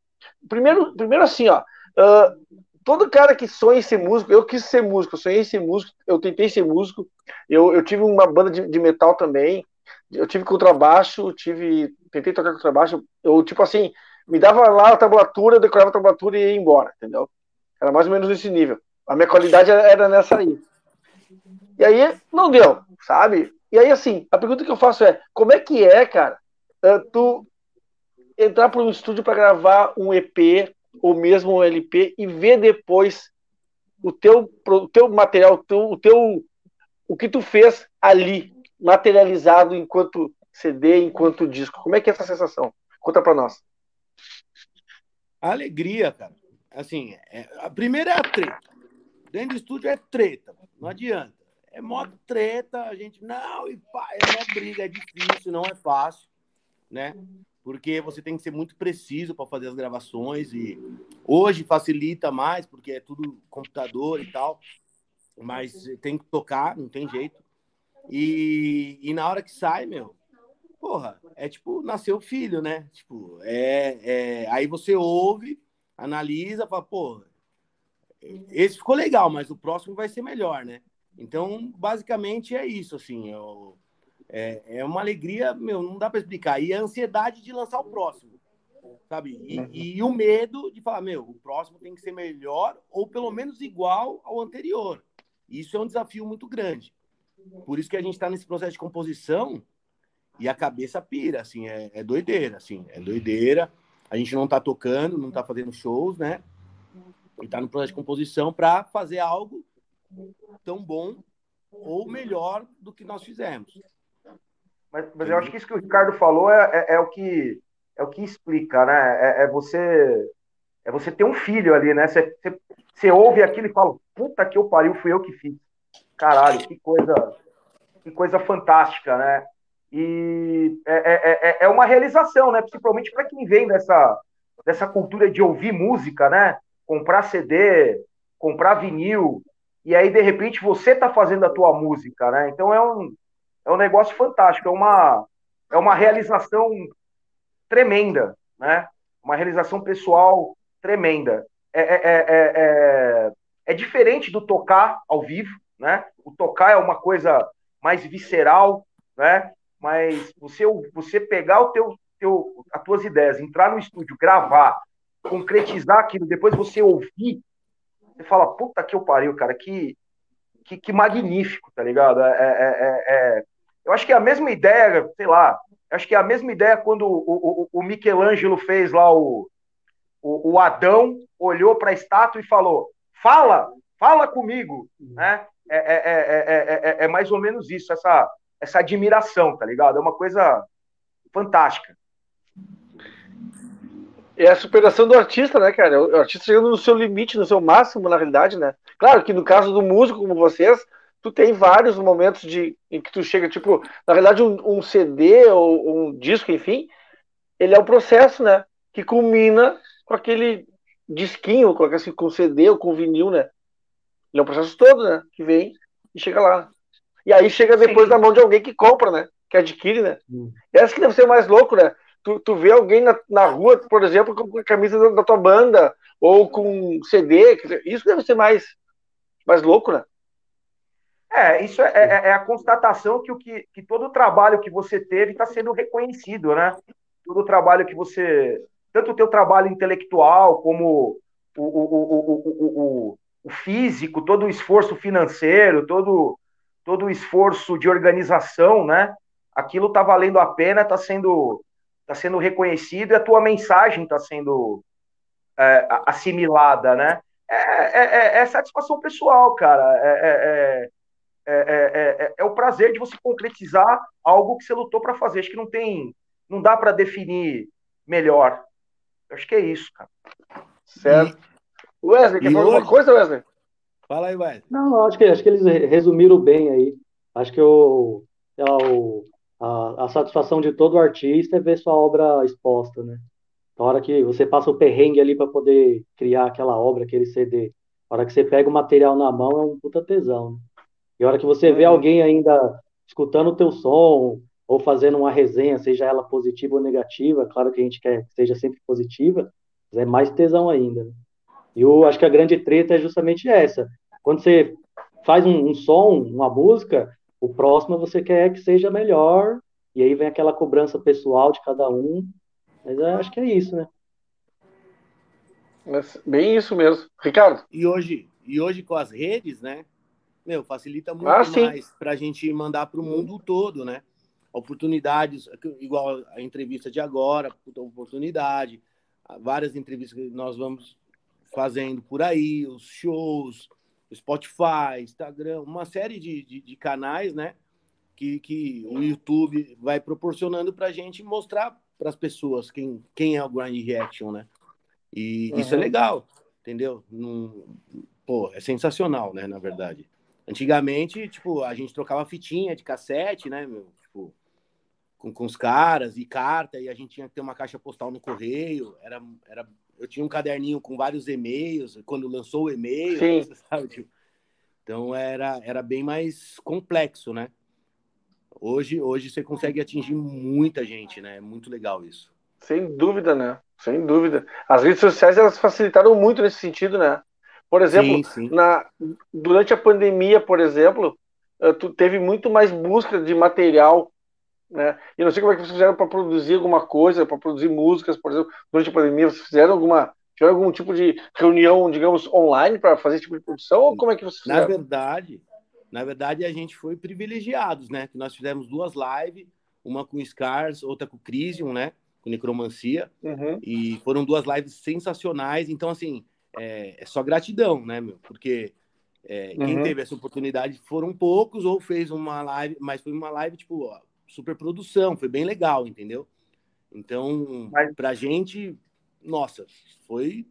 Primeiro, primeiro assim, ó, uh, todo cara que sonha em ser músico, eu quis ser músico, eu sonhei em ser músico, eu tentei ser músico, eu, eu tive uma banda de, de metal também, eu tive contrabaixo, tive, tentei tocar contrabaixo, eu, tipo assim, me dava lá a tablatura, eu decorava a tablatura e ia embora, entendeu? Era mais ou menos nesse nível. A minha qualidade era nessa aí. E aí, não deu, sabe? E aí, assim, a pergunta que eu faço é: como é que é, cara, eh, tu entrar para um estúdio para gravar um EP ou mesmo um LP e ver depois o teu, o teu material, o teu, o teu o que tu fez ali materializado enquanto CD, enquanto disco. Como é que é essa sensação? Conta para nós. Alegria, cara. Assim, é, a primeira é a treta. Dentro do estúdio é treta, não adianta é mó treta, a gente, não, e pá, é mó briga, é difícil, não é fácil, né? Porque você tem que ser muito preciso para fazer as gravações e hoje facilita mais, porque é tudo computador e tal, mas tem que tocar, não tem jeito. E, e na hora que sai, meu, porra, é tipo, nasceu o filho, né? Tipo, é, é, aí você ouve, analisa, fala, porra, esse ficou legal, mas o próximo vai ser melhor, né? Então, basicamente é isso, assim, eu, é, é uma alegria, meu, não dá para explicar. E a ansiedade de lançar o próximo, sabe? E, e, o medo de falar, meu, o próximo tem que ser melhor ou pelo menos igual ao anterior. Isso é um desafio muito grande. Por isso que a gente está nesse processo de composição e a cabeça pira, assim, é, é doideira, assim, é doideira. A gente não está tocando, não está fazendo shows, né? E está no processo de composição para fazer algo tão bom ou melhor do que nós fizemos. Mas, mas eu acho que isso que o Ricardo falou é, é, é o que é o que explica, né? É, é, você é você ter um filho ali, né? Você, você, você, ouve aquilo e fala, puta que eu pariu, fui eu que fiz. Caralho, que coisa, que coisa fantástica, né? E é, é, é, é uma realização, né? Principalmente para quem vem dessa, dessa cultura de ouvir música, né? Comprar CD, comprar vinil, e aí, de repente, você está fazendo a tua música, né? Então é um, é um negócio fantástico, é uma, é uma realização tremenda, né? Uma realização pessoal tremenda. É, é, é, é, é diferente do tocar ao vivo, né? O tocar é uma coisa mais visceral, né? Mas você, você pegar o teu, teu, as tuas ideias, entrar no estúdio, gravar, concretizar aquilo, depois você ouvir você fala, puta que eu pariu, cara, que, que, que magnífico, tá ligado? É, é, é, é, eu acho que é a mesma ideia, sei lá, acho que é a mesma ideia quando o, o, o Michelangelo fez lá o, o, o Adão, olhou para a estátua e falou, fala, fala comigo, né? É, é, é, é, mais ou menos isso, essa, essa admiração, tá ligado? É uma coisa fantástica é a superação do artista, né, cara? O artista chegando no seu limite, no seu máximo, na realidade, né? Claro que no caso do músico como vocês, tu tem vários momentos de, em que tu chega, tipo, na realidade, um, um CD ou um disco, enfim, ele é um processo, né? Que culmina com aquele disquinho, com, assim, com CD ou com vinil, né? Ele é um processo todo, né? Que vem e chega lá. E aí chega depois Sim. na mão de alguém que compra, né? Que adquire, né? Hum. Essa que deve ser mais louco, né? tu, tu vê alguém na, na rua, por exemplo, com a camisa da, da tua banda, ou com CD, isso deve ser mais, mais louco, né? É, isso é, é, é, a constatação que, o que, que todo o trabalho que você teve está sendo reconhecido, né? Todo o trabalho que você. Tanto o teu trabalho intelectual, como o, o, o, o, o físico, todo o esforço financeiro, todo, todo o esforço de organização, né? Aquilo está valendo a pena, está sendo está sendo reconhecido e a tua mensagem está sendo é, assimilada, né? É, é, é, é, satisfação pessoal, cara. É, é, é, é, é, é o prazer de você concretizar algo que você lutou para fazer. Acho que não tem, não dá para definir melhor. Acho que é isso, cara. Certo. E, Wesley, quer falar alguma coisa, Wesley? Fala aí, Wesley. Não, acho que, acho que eles resumiram bem aí. Acho que o, é a, a satisfação de todo artista é ver sua obra exposta, né? Na hora que você passa o perrengue ali para poder criar aquela obra, aquele CD, na hora que você pega o material na mão é um puta tesão. Né? E a hora que você vê uhum. alguém ainda escutando o teu som ou fazendo uma resenha, seja ela positiva ou negativa, claro que a gente quer que seja sempre positiva, mas é mais tesão ainda. Né? E eu acho que a grande treta é justamente essa. Quando você faz um, um som, uma música, o próximo você quer que seja melhor, e aí vem aquela cobrança pessoal de cada um. Mas eu acho que é isso, né? Bem isso mesmo. Ricardo? E hoje, e hoje com as redes, né? Meu, facilita muito ah, mais para a gente mandar para o mundo todo, né? Oportunidades, igual a entrevista de agora, oportunidade, várias entrevistas que nós vamos fazendo por aí, os shows, Spotify, Instagram, uma série de, de, de canais, né? Que, que o YouTube vai proporcionando para a gente mostrar para as pessoas quem, quem é o Grind Reaction, né? E uhum. isso é legal, entendeu? Num, pô, é sensacional, né? Na verdade. Antigamente, tipo, a gente trocava fitinha de cassete, né, meu? Tipo, com, com os caras e carta, e a gente tinha que ter uma caixa postal no correio. Era, era eu tinha um caderninho com vários e-mails, quando lançou o e-mail, sabe? Tipo, então era, era bem mais complexo, né? Hoje, hoje você consegue atingir muita gente, né? É muito legal isso. Sem dúvida, né? Sem dúvida. As redes sociais elas facilitaram muito nesse sentido, né? Por exemplo, sim, sim. Na, durante a pandemia, por exemplo, eh, tu teve muito mais busca de material né? E não sei como é que vocês fizeram para produzir alguma coisa, para produzir músicas, por exemplo, durante a pandemia, vocês fizeram alguma tiveram algum tipo de reunião, digamos, online para fazer esse tipo de produção? Ou como é que vocês fizeram? Na verdade, na verdade a gente foi privilegiados, né? Que nós fizemos duas lives, uma com Scars, outra com Crisium, né? Com Necromancia. Uhum. E foram duas lives sensacionais. Então, assim, é, é só gratidão, né, meu? Porque é, quem uhum. teve essa oportunidade foram poucos ou fez uma live, mas foi uma live, tipo, ó, super produção, foi bem legal, entendeu? Então, Mas... pra gente, nossa, foi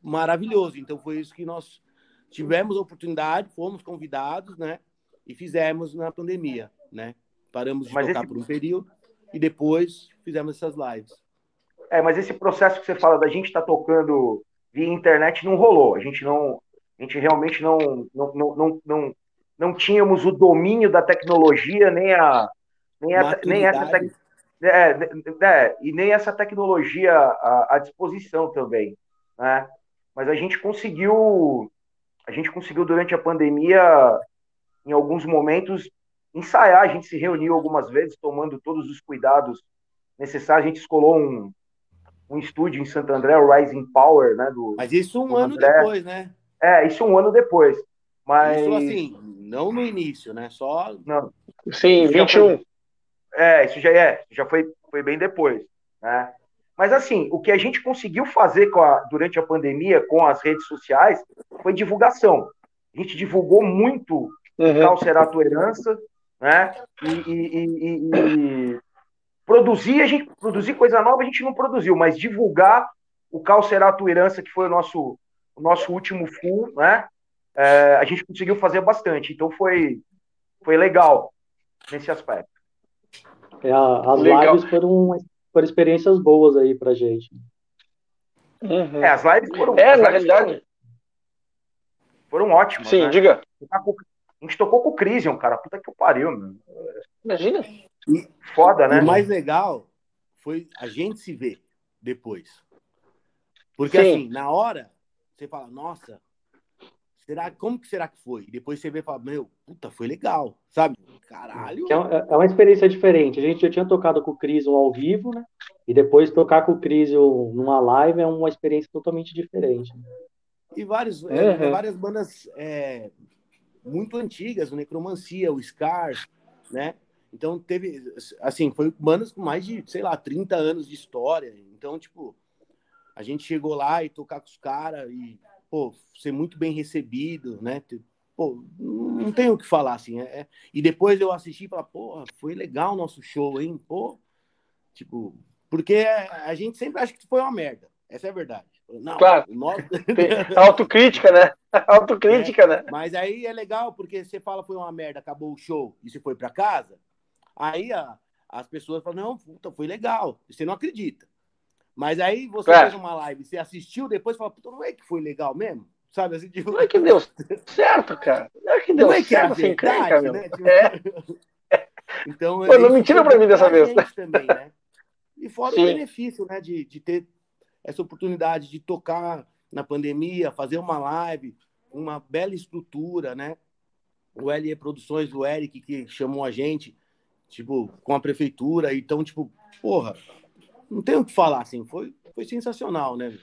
maravilhoso. Então, foi isso que nós tivemos a oportunidade, fomos convidados, né? E fizemos na pandemia, né? Paramos de mas tocar esse... por um período e depois fizemos essas lives. É, mas esse processo que você fala da gente estar tá tocando via internet não rolou. A gente não, a gente realmente não, não, não, não, não, não tínhamos o domínio da tecnologia nem a, nem, a, nem essa te... é, é, e nem essa tecnologia à, à, disposição também, né? Mas a gente conseguiu, a gente conseguiu durante a pandemia, em alguns momentos, ensaiar. A gente se reuniu algumas vezes, tomando todos os cuidados necessários. A gente escolou um, um estúdio em Santo André, o Rising Power, né? Do, Mas isso um ano André. depois, né? É, isso um ano depois. Mas... Isso assim, não no início, né? Só. Não. Sim, 21. É, isso já é, já foi, foi bem depois, né? Mas assim, o que a gente conseguiu fazer a, durante a pandemia com as redes sociais foi divulgação. A gente divulgou muito uhum. Qual Será a Tua Herança, né? E, e, e, e, produzir, a gente produzir coisa nova a gente não produziu, mas divulgar o Qual Será a Tua Herança, que foi o nosso, o nosso último full, né? É, a gente conseguiu fazer bastante. Então foi, foi legal nesse aspecto. É, as Legal. lives foram, foram experiências boas aí pra gente. Uhum. É, as lives foram. É, na realidade. Foram, foram ótimas. Sim, né? diga. A gente tocou com o Crisium, cara. Puta que pariu, meu. Imagina. Foda, né? O mais legal foi a gente se ver depois. Porque Sim. assim, na hora, você fala, nossa, será, como que será que foi? E depois você vê e fala, meu, puta, foi legal, sabe? Caralho. É, é uma experiência diferente. A gente já tinha tocado com o Cris ao vivo, né? E depois tocar com o Cris numa live é uma experiência totalmente diferente. E vários, uhum. é, várias bandas é, muito antigas, o Necromancia, o Scar, né? Então teve, assim, foi bandas com mais de, sei lá, 30 anos de história. Então, tipo, a gente chegou lá e tocar com os caras e pô, ser muito bem recebido, né? pô, não tenho o que falar, assim. É, é... E depois eu assisti e falei, pô, foi legal o nosso show, hein? Pô, tipo, porque a gente sempre acha que foi uma merda. Essa é a verdade. Não, claro. Nosso... Autocrítica, né? Autocrítica, é, né? Mas aí é legal, porque você fala foi uma merda, acabou o show e você foi para casa. Aí a, as pessoas falam, não, puta, foi legal. Você não acredita. Mas aí você é. fez uma live, você assistiu, depois fala, puta, não é que foi legal mesmo? Sabe assim, tipo... Não é que deu certo, cara. Não é que deu não é que certo, é assim, verdade, né? Tipo... É. então, Pô, não mentira pra mim dessa vez. Também, né? E fora Sim. o benefício, né, de, de ter essa oportunidade de tocar na pandemia, fazer uma live, uma bela estrutura, né? O LE Produções, o Eric, que chamou a gente, tipo, com a prefeitura. Então, tipo, porra, não tem o que falar, assim. Foi, foi sensacional, né?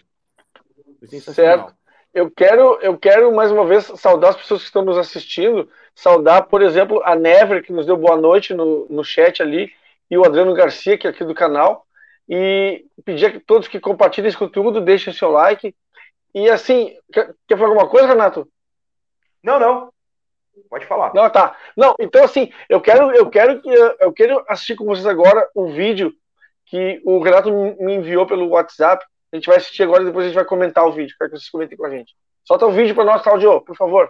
Foi sensacional. Certo. Eu quero, eu quero mais uma vez saudar as pessoas que estão nos assistindo, saudar, por exemplo, a Never, que nos deu boa noite no, no chat ali, e o Adriano Garcia, que é aqui do canal, e pedir a todos que compartilhem esse conteúdo, deixem seu like. E assim, quer, quer falar alguma coisa, Renato? Não, não. Pode falar. Não, tá. Não, então assim, eu quero, eu quero, eu quero assistir com vocês agora um vídeo que o Renato me enviou pelo WhatsApp. A gente vai assistir agora e depois a gente vai comentar o vídeo. Quero que vocês comentem com a gente. Solta o vídeo para nós, Claudio, por favor.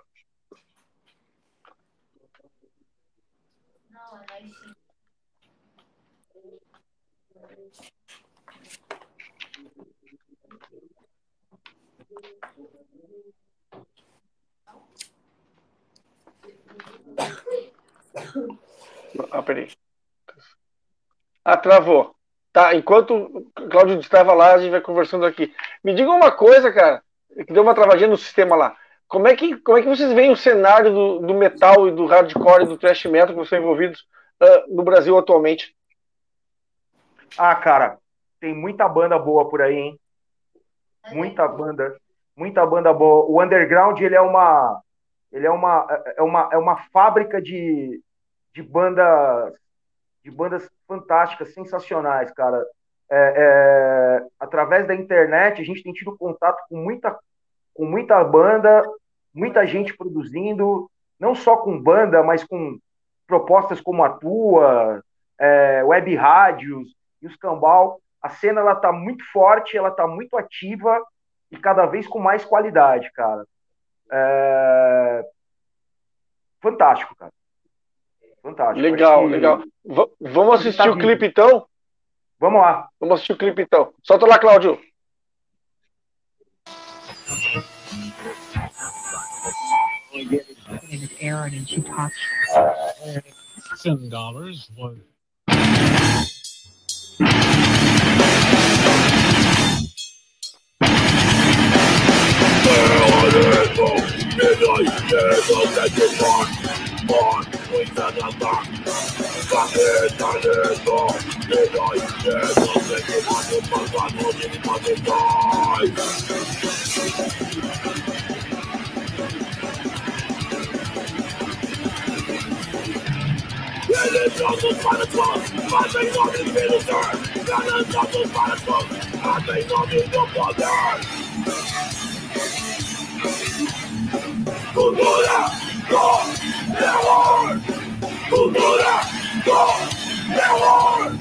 Ah, peraí. Ah, travou. Tá, enquanto o Cláudio estava lá, a gente vai conversando aqui. Me diga uma coisa, cara, que deu uma travadinha no sistema lá. Como é que, como é que vocês veem o cenário do, do metal e do hardcore e do thrash metal que vocês estão envolvidos uh, no Brasil atualmente? Ah, cara, tem muita banda boa por aí, hein? Muita banda, muita banda boa. O underground ele é uma, ele é uma, é uma, é uma fábrica de, de bandas de bandas fantásticas, sensacionais, cara. É, é, através da internet, a gente tem tido contato com muita, com muita banda, muita gente produzindo, não só com banda, mas com propostas como a tua, é, web rádios e os cambal. A cena ela tá muito forte, ela tá muito ativa e cada vez com mais qualidade, cara. É... Fantástico, cara. Fantástico. Legal, que... legal. V vamos assistir tá o clipe então? Vamos lá. Vamos assistir o clipe então. Solta lá, Cláudio. Lento Milhões de você que mata passado de capitais Penetrados para trás, mas em nome do ser Penetrados para trás, mas em nome do poder Cultura do terror Cultura do terror.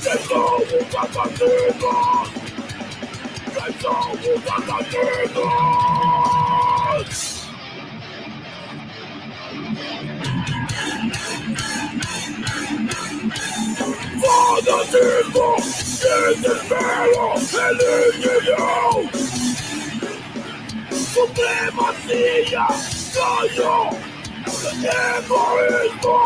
Quem são os assassinos? Quem são assassinos? Fanatismo! Desespero, religião Supremacia, ganho Egoísmo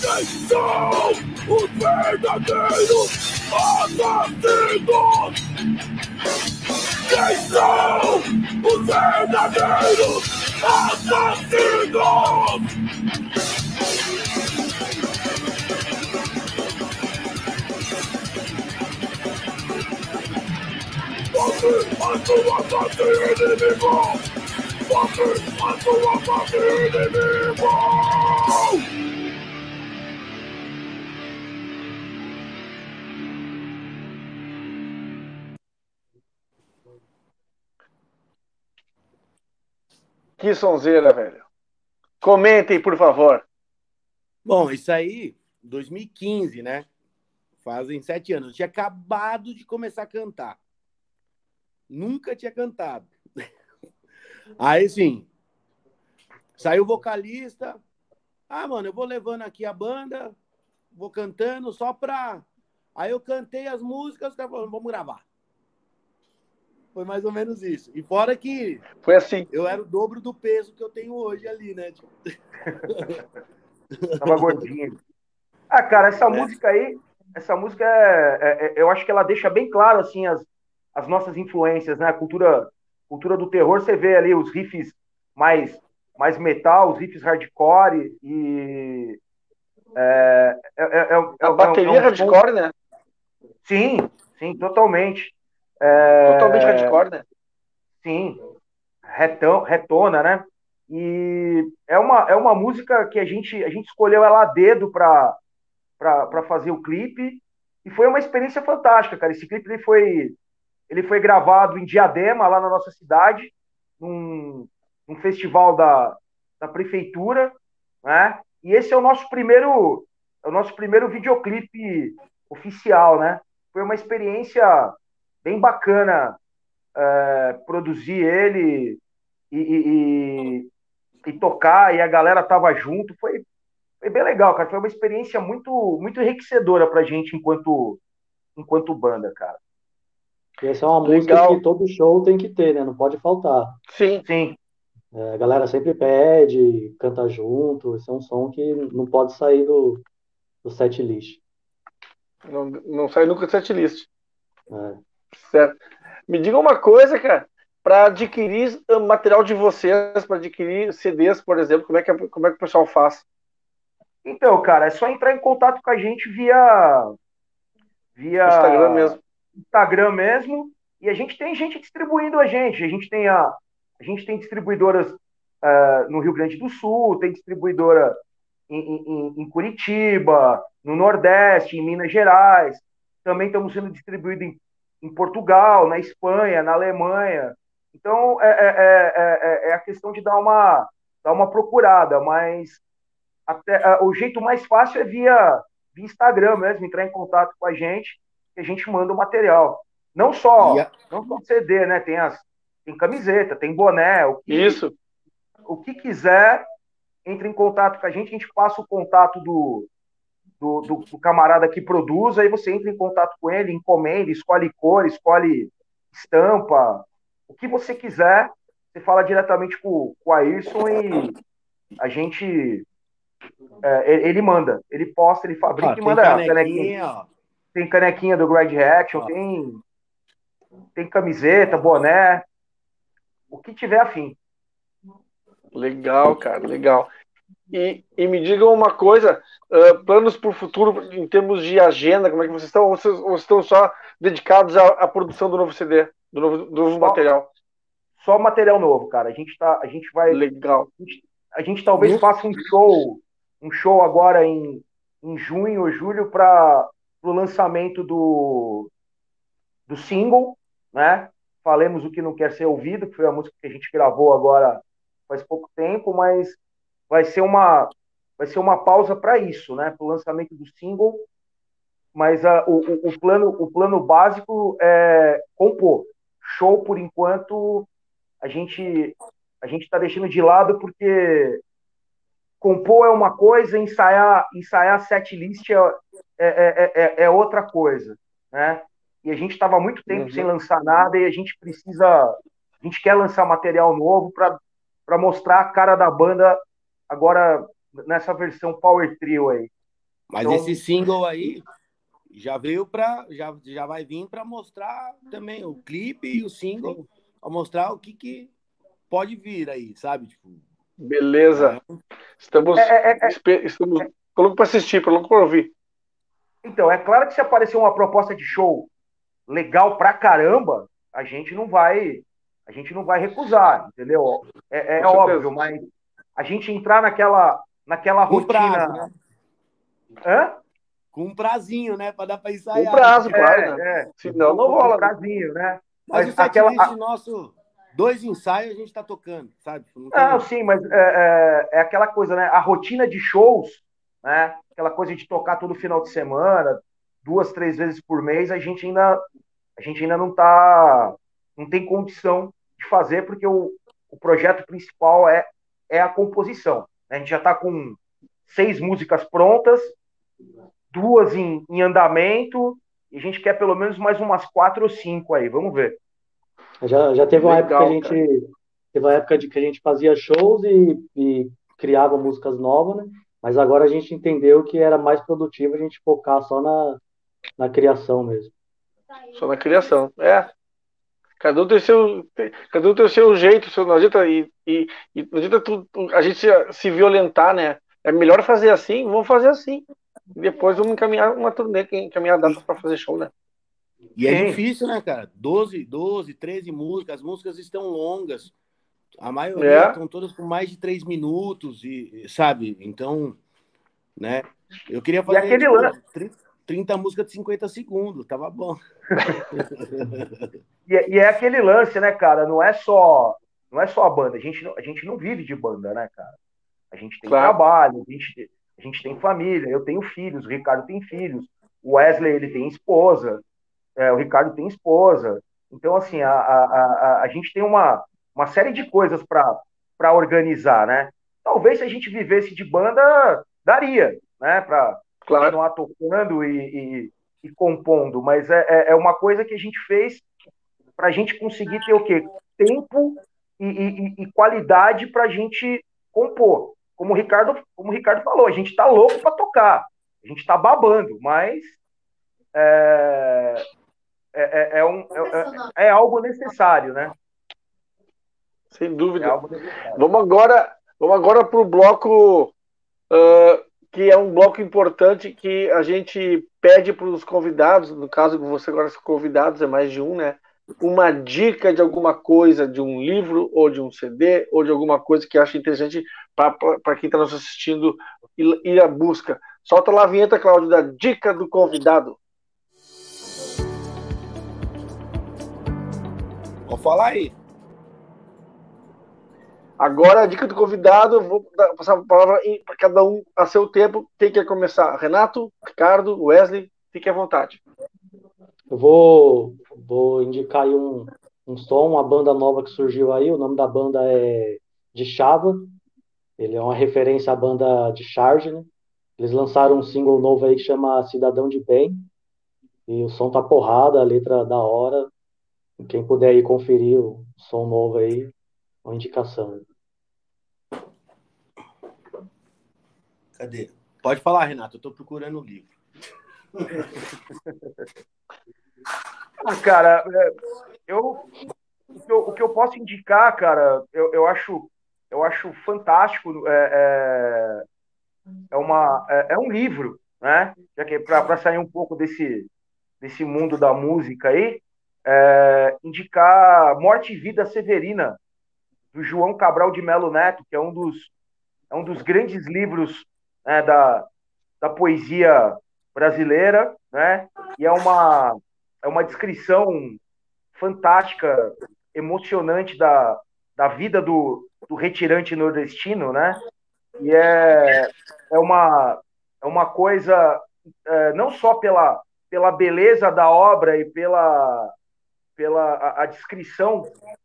Quem são os verdadeiros assassinos? Quem são os verdadeiros assassinos? Bate, bate ataque inimigo! Bate, ataque inimigo! Que sonzeira, velho. Comentem, por favor. Bom, isso aí, 2015, né? Fazem sete anos. Eu tinha acabado de começar a cantar. Nunca tinha cantado. Aí, sim, saiu o vocalista. Ah, mano, eu vou levando aqui a banda, vou cantando só pra. Aí eu cantei as músicas, os caras falaram, vamos gravar. Foi mais ou menos isso. E fora que. Foi assim. Eu era o dobro do peso que eu tenho hoje ali, né? Tipo... Tava gordinho. Ah, cara, essa é. música aí, essa música, é, é, é, eu acho que ela deixa bem claro, assim, as, as nossas influências, né? A cultura, cultura do terror, você vê ali os riffs mais, mais metal, os riffs hardcore e. É, é, é, a bateria hardcore, né? Sim, sim, totalmente. É... Totalmente hardcore, né? Sim, retão, retona, né? E é uma, é uma música que a gente, a gente escolheu ela a dedo para fazer o clipe e foi uma experiência fantástica, cara. Esse clipe ele foi, ele foi gravado em Diadema, lá na nossa cidade, num, num festival da, da prefeitura, né? E esse é o nosso primeiro, é o nosso primeiro videoclipe oficial, né? Foi uma experiência bem bacana é, produzir ele e, e, e, tocar, e a galera tava junto, foi, foi bem legal, cara. Foi uma experiência muito, muito enriquecedora pra gente enquanto, enquanto banda, cara. Essa é uma legal. música que todo show tem que ter, né? Não pode faltar. Sim, sim. É, a galera sempre pede, canta junto. Esse é um som que não pode sair do, do set list. Não, não sai nunca do set list. É. Certo. Me diga uma coisa, cara. Para adquirir material de vocês, para adquirir CDs, por exemplo, como é, que, como é que o pessoal faz? Então, cara, é só entrar em contato com a gente via. via Instagram mesmo. Instagram mesmo. E a gente tem gente distribuindo a gente. A gente tem, a, a gente tem distribuidoras uh, no Rio Grande do Sul, tem distribuidora em, em, em, Curitiba, no Nordeste, em Minas Gerais. Também estamos sendo distribuídos em em Portugal, na Espanha, na Alemanha. Então, é, é, é, é, a questão de dar uma, dar uma procurada, mas até, o jeito mais fácil é via, via Instagram mesmo, entrar em contato com a gente, que a gente manda o material. Não só, yeah. não só CD, né? Tem, as, tem camiseta, tem boné, o que, Isso. O que quiser, entre em contato com a gente, a gente passa o contato do, do, do, do, camarada que produz, aí você entra em contato com ele, encomenda, escolhe cor, escolhe estampa, o que você quiser, você fala diretamente com, com o Ayrson e a gente. É, ele manda, ele posta, ele fabrica ah, e manda canequinha, canequinha. Tem canequinha do Grad Reaction, ah. tem, tem camiseta, boné, o que tiver afim. Legal, cara, legal. E, e me digam uma coisa, uh, planos para o futuro em termos de agenda, como é que vocês estão? Ou vocês, ou estão só dedicados à, à, produção do novo CD, do novo, do novo só, material? Só material novo, cara. A gente tá, a gente vai. Legal. A gente, a gente talvez Muito... faça um show, um show agora em, em junho ou julho para o lançamento do, do single, né? Falemos o que não quer ser ouvido, que foi a música que a gente gravou agora faz pouco tempo, mas vai ser uma vai ser uma pausa para isso, né? Para o lançamento do single. Mas a, o, o, plano o plano básico é compor. Show por enquanto a gente a gente está deixando de lado porque compor é uma coisa, ensaiar ensaiar set list é, é, é, é, é outra coisa, né? E a gente estava muito tempo uhum. sem lançar nada e a gente precisa a gente quer lançar material novo para mostrar a cara da banda agora nessa versão Power Trio aí. Mas então... esse single aí já veio para já, já vai vir para mostrar também o clipe e o single, para mostrar o que, que pode vir aí, sabe? Tipo, Beleza. É... Estamos, é, é, é. estamos louco para assistir, louco para ouvir. Então, é claro que se aparecer uma proposta de show legal pra caramba, a gente não vai a gente não vai recusar, entendeu? É, é óbvio, mas a gente entrar naquela, naquela Com rotina. Prazo, né? Hã? Com um prazinho, né? Para dar para ensaiar. Com prazo, claro. É, né? é. Senão não rola. Com um prazinho, né? Mas, Mas o aquela... nosso dois ensaios a gente está tocando, sabe? Não, tem... sim, mas é, é, é, aquela coisa, né? A rotina de shows, né? Aquela coisa de tocar todo final de semana, duas, três vezes por mês, a gente ainda, a gente ainda não tá, não tem condição de fazer, porque o, o projeto principal é, é a composição. A gente já está com seis músicas prontas, duas em, em andamento, e a gente quer pelo menos mais umas quatro ou cinco aí, vamos ver. Já, já teve uma Legal, época que a gente cara. teve uma época de que a gente fazia shows e, e criava músicas novas, né? Mas agora a gente entendeu que era mais produtivo a gente focar só na, na criação mesmo. Só na criação, é. Cada um tem seu, cada um tem o seu jeito, seu, não adianta, e, e, e não adianta tu, a gente se, se violentar, né? É melhor fazer assim, vamos fazer assim. Depois vamos encaminhar uma turnê, encaminhar datas para fazer show, né? E é difícil, né, cara? 12, 12, 13 músicas, as músicas estão longas. A maioria é. estão todas com mais de 3 minutos, e, sabe? Então, né? Eu queria fazer. E aquele tipo, lance. 30, 30 músicas de 50 segundos, tava bom. e, é, e, é aquele lance, né, cara? Não é só. Não é só a banda, a gente, a gente não vive de banda, né, cara? A gente tem claro. trabalho, a gente, a gente tem família, eu tenho filhos, o Ricardo tem filhos, o Wesley ele tem esposa, é, o Ricardo tem esposa. Então, assim, a, a, a, a gente tem uma, uma série de coisas para organizar, né? Talvez se a gente vivesse de banda, daria, né? Para claro. continuar tocando e, e, e compondo, mas é, é, é uma coisa que a gente fez para a gente conseguir ter o quê? Tempo e, e, e qualidade para a gente compor. Como o Ricardo, como o Ricardo falou, a gente está louco para tocar, a gente está babando, mas é, é, é, é, um, é, é, algo necessário, né? Sem dúvida. vamos agora, vamos agora para o bloco uh, que é um bloco importante que a gente pede para os convidados, no caso que você agora são convidados, é mais de um, né? Uma dica de alguma coisa, de um livro, ou de um CD, ou de alguma coisa que acha interessante para quem está nos assistindo ir, ir à busca. Solta lá a vinheta, Cláudio, da dica do convidado. Vou falar aí. Agora, a dica do convidado, vou passar a palavra para cada um a seu tempo. Quem quer começar? Renato, Ricardo, Wesley, fique à vontade. Eu vou, vou indicar aí um, um som, uma banda nova que surgiu aí. O nome da banda é De Chava. Ele é uma referência à banda de Charge, né? Eles lançaram um single novo aí que chama Cidadão de Bem. E o som tá porrada, a letra da hora. Quem puder aí conferir o som novo aí, uma indicação. Cadê? Pode falar, Renato, eu estou procurando o livro. ah, cara, é, eu o, que eu, o que eu posso indicar, cara, eu, eu acho eu acho fantástico. É, é, é uma, é, é, um livro, né? Já que para sair um pouco desse, desse mundo da música aí, é, indicar Morte e Vida Severina, do João Cabral de Melo Neto, que é um dos, é um dos grandes livros né, da, da poesia brasileira, né? E é uma, é uma descrição fantástica, emocionante da, da vida do, do retirante nordestino, né? E é, é, uma, é uma coisa, é, não só pela, pela beleza da obra e pela, pela a, a descrição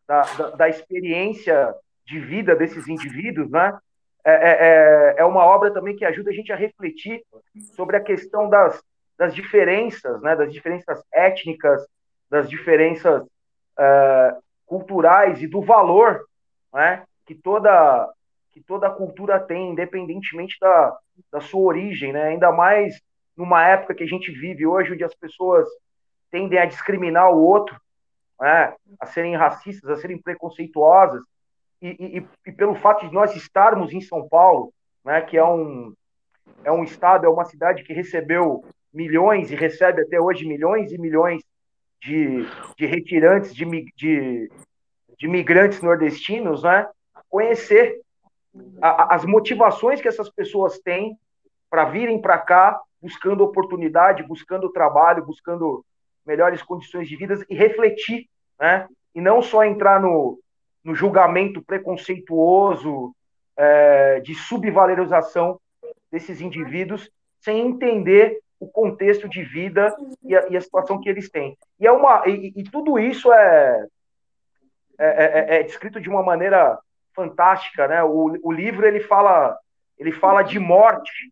da, da, da, experiência de vida desses indivíduos, né? É, é, é, é uma obra também que ajuda a gente a refletir sobre a questão das, das diferenças, né? Das diferenças étnicas, das diferenças é, culturais e do valor, né? Que toda que toda cultura tem, independentemente da, da sua origem, né? Ainda mais numa época que a gente vive hoje, onde as pessoas tendem a discriminar o outro, né, a serem racistas, a serem preconceituosas, e, e, e, pelo fato de nós estarmos em São Paulo, né, que é um, é um estado, é uma cidade que recebeu milhões e recebe até hoje milhões e milhões de, de retirantes, de, de, de migrantes nordestinos, né, conhecer a, as motivações que essas pessoas têm para virem para cá buscando oportunidade, buscando trabalho, buscando melhores condições de vida e refletir, né? E não só entrar no, no julgamento preconceituoso, é, de subvalorização desses indivíduos, sem entender o contexto de vida e a, e a situação que eles têm. E, é uma, e, e tudo isso é, é, é, é, descrito de uma maneira fantástica, né? O, o livro ele fala, ele fala de morte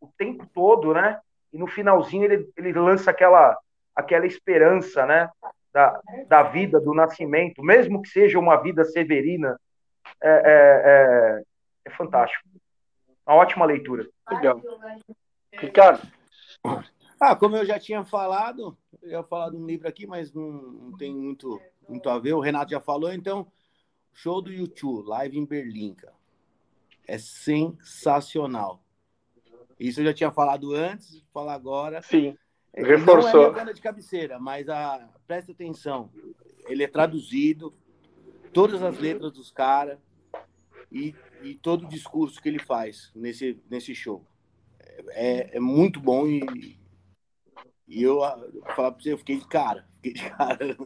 o tempo todo, né? E no finalzinho ele, ele lança aquela, aquela esperança, né? Da, da vida, do nascimento, mesmo que seja uma vida severina, é, é, é, é fantástico. Uma ótima leitura. Legal. Ricardo. Ah, como eu já tinha falado, eu ia falar de um livro aqui, mas não, não tem muito, muito a ver. O Renato já falou, então, show do YouTube, live em Berlim, cara. É sensacional. Isso eu já tinha falado antes, falar agora. Sim. É, reforçou. Não é banda de cabeceira, mas a, presta atenção. Ele é traduzido, todas as letras dos caras e, e todo o discurso que ele faz nesse, nesse show. É, é muito bom e, e eu, eu falar pra você, eu fiquei de cara. Fiquei de cara.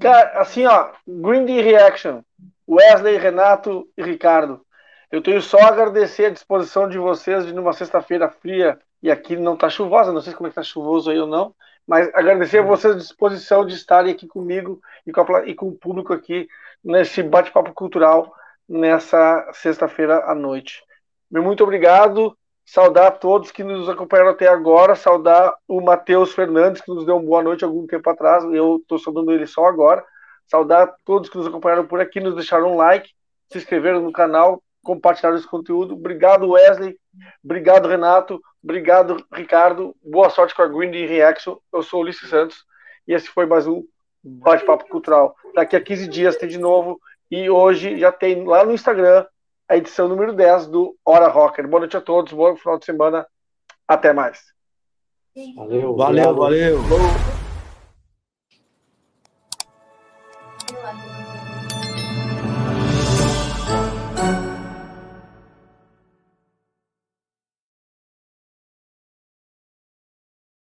Cara, assim, ó, Green Day Reaction, Wesley, Renato e Ricardo. Eu tenho só a agradecer a disposição de vocês de numa sexta-feira fria e aqui não tá chuvosa, não sei como é que tá chuvoso aí ou não, mas agradecer a vocês a disposição de estarem aqui comigo e com, a, e com o público aqui nesse bate-papo cultural nessa sexta-feira à noite. Muito obrigado. Saudar a todos que nos acompanharam até agora. Saudar o Matheus Fernandes, que nos deu uma boa noite algum tempo atrás. Eu estou saudando ele só agora. Saudar a todos que nos acompanharam por aqui, nos deixaram um like, se inscreveram no canal, compartilharam esse conteúdo. Obrigado, Wesley. Obrigado, Renato. Obrigado, Ricardo. Boa sorte com a Green Day Reaction. Eu sou o Ulisses Santos e esse foi mais um Bate-Papo Cultural. Daqui a 15 dias tem de novo e hoje já tem lá no Instagram a edição número 10 do Hora Rocker. Boa noite a todos, bom final de semana. Até mais. Valeu, valeu, valeu. valeu.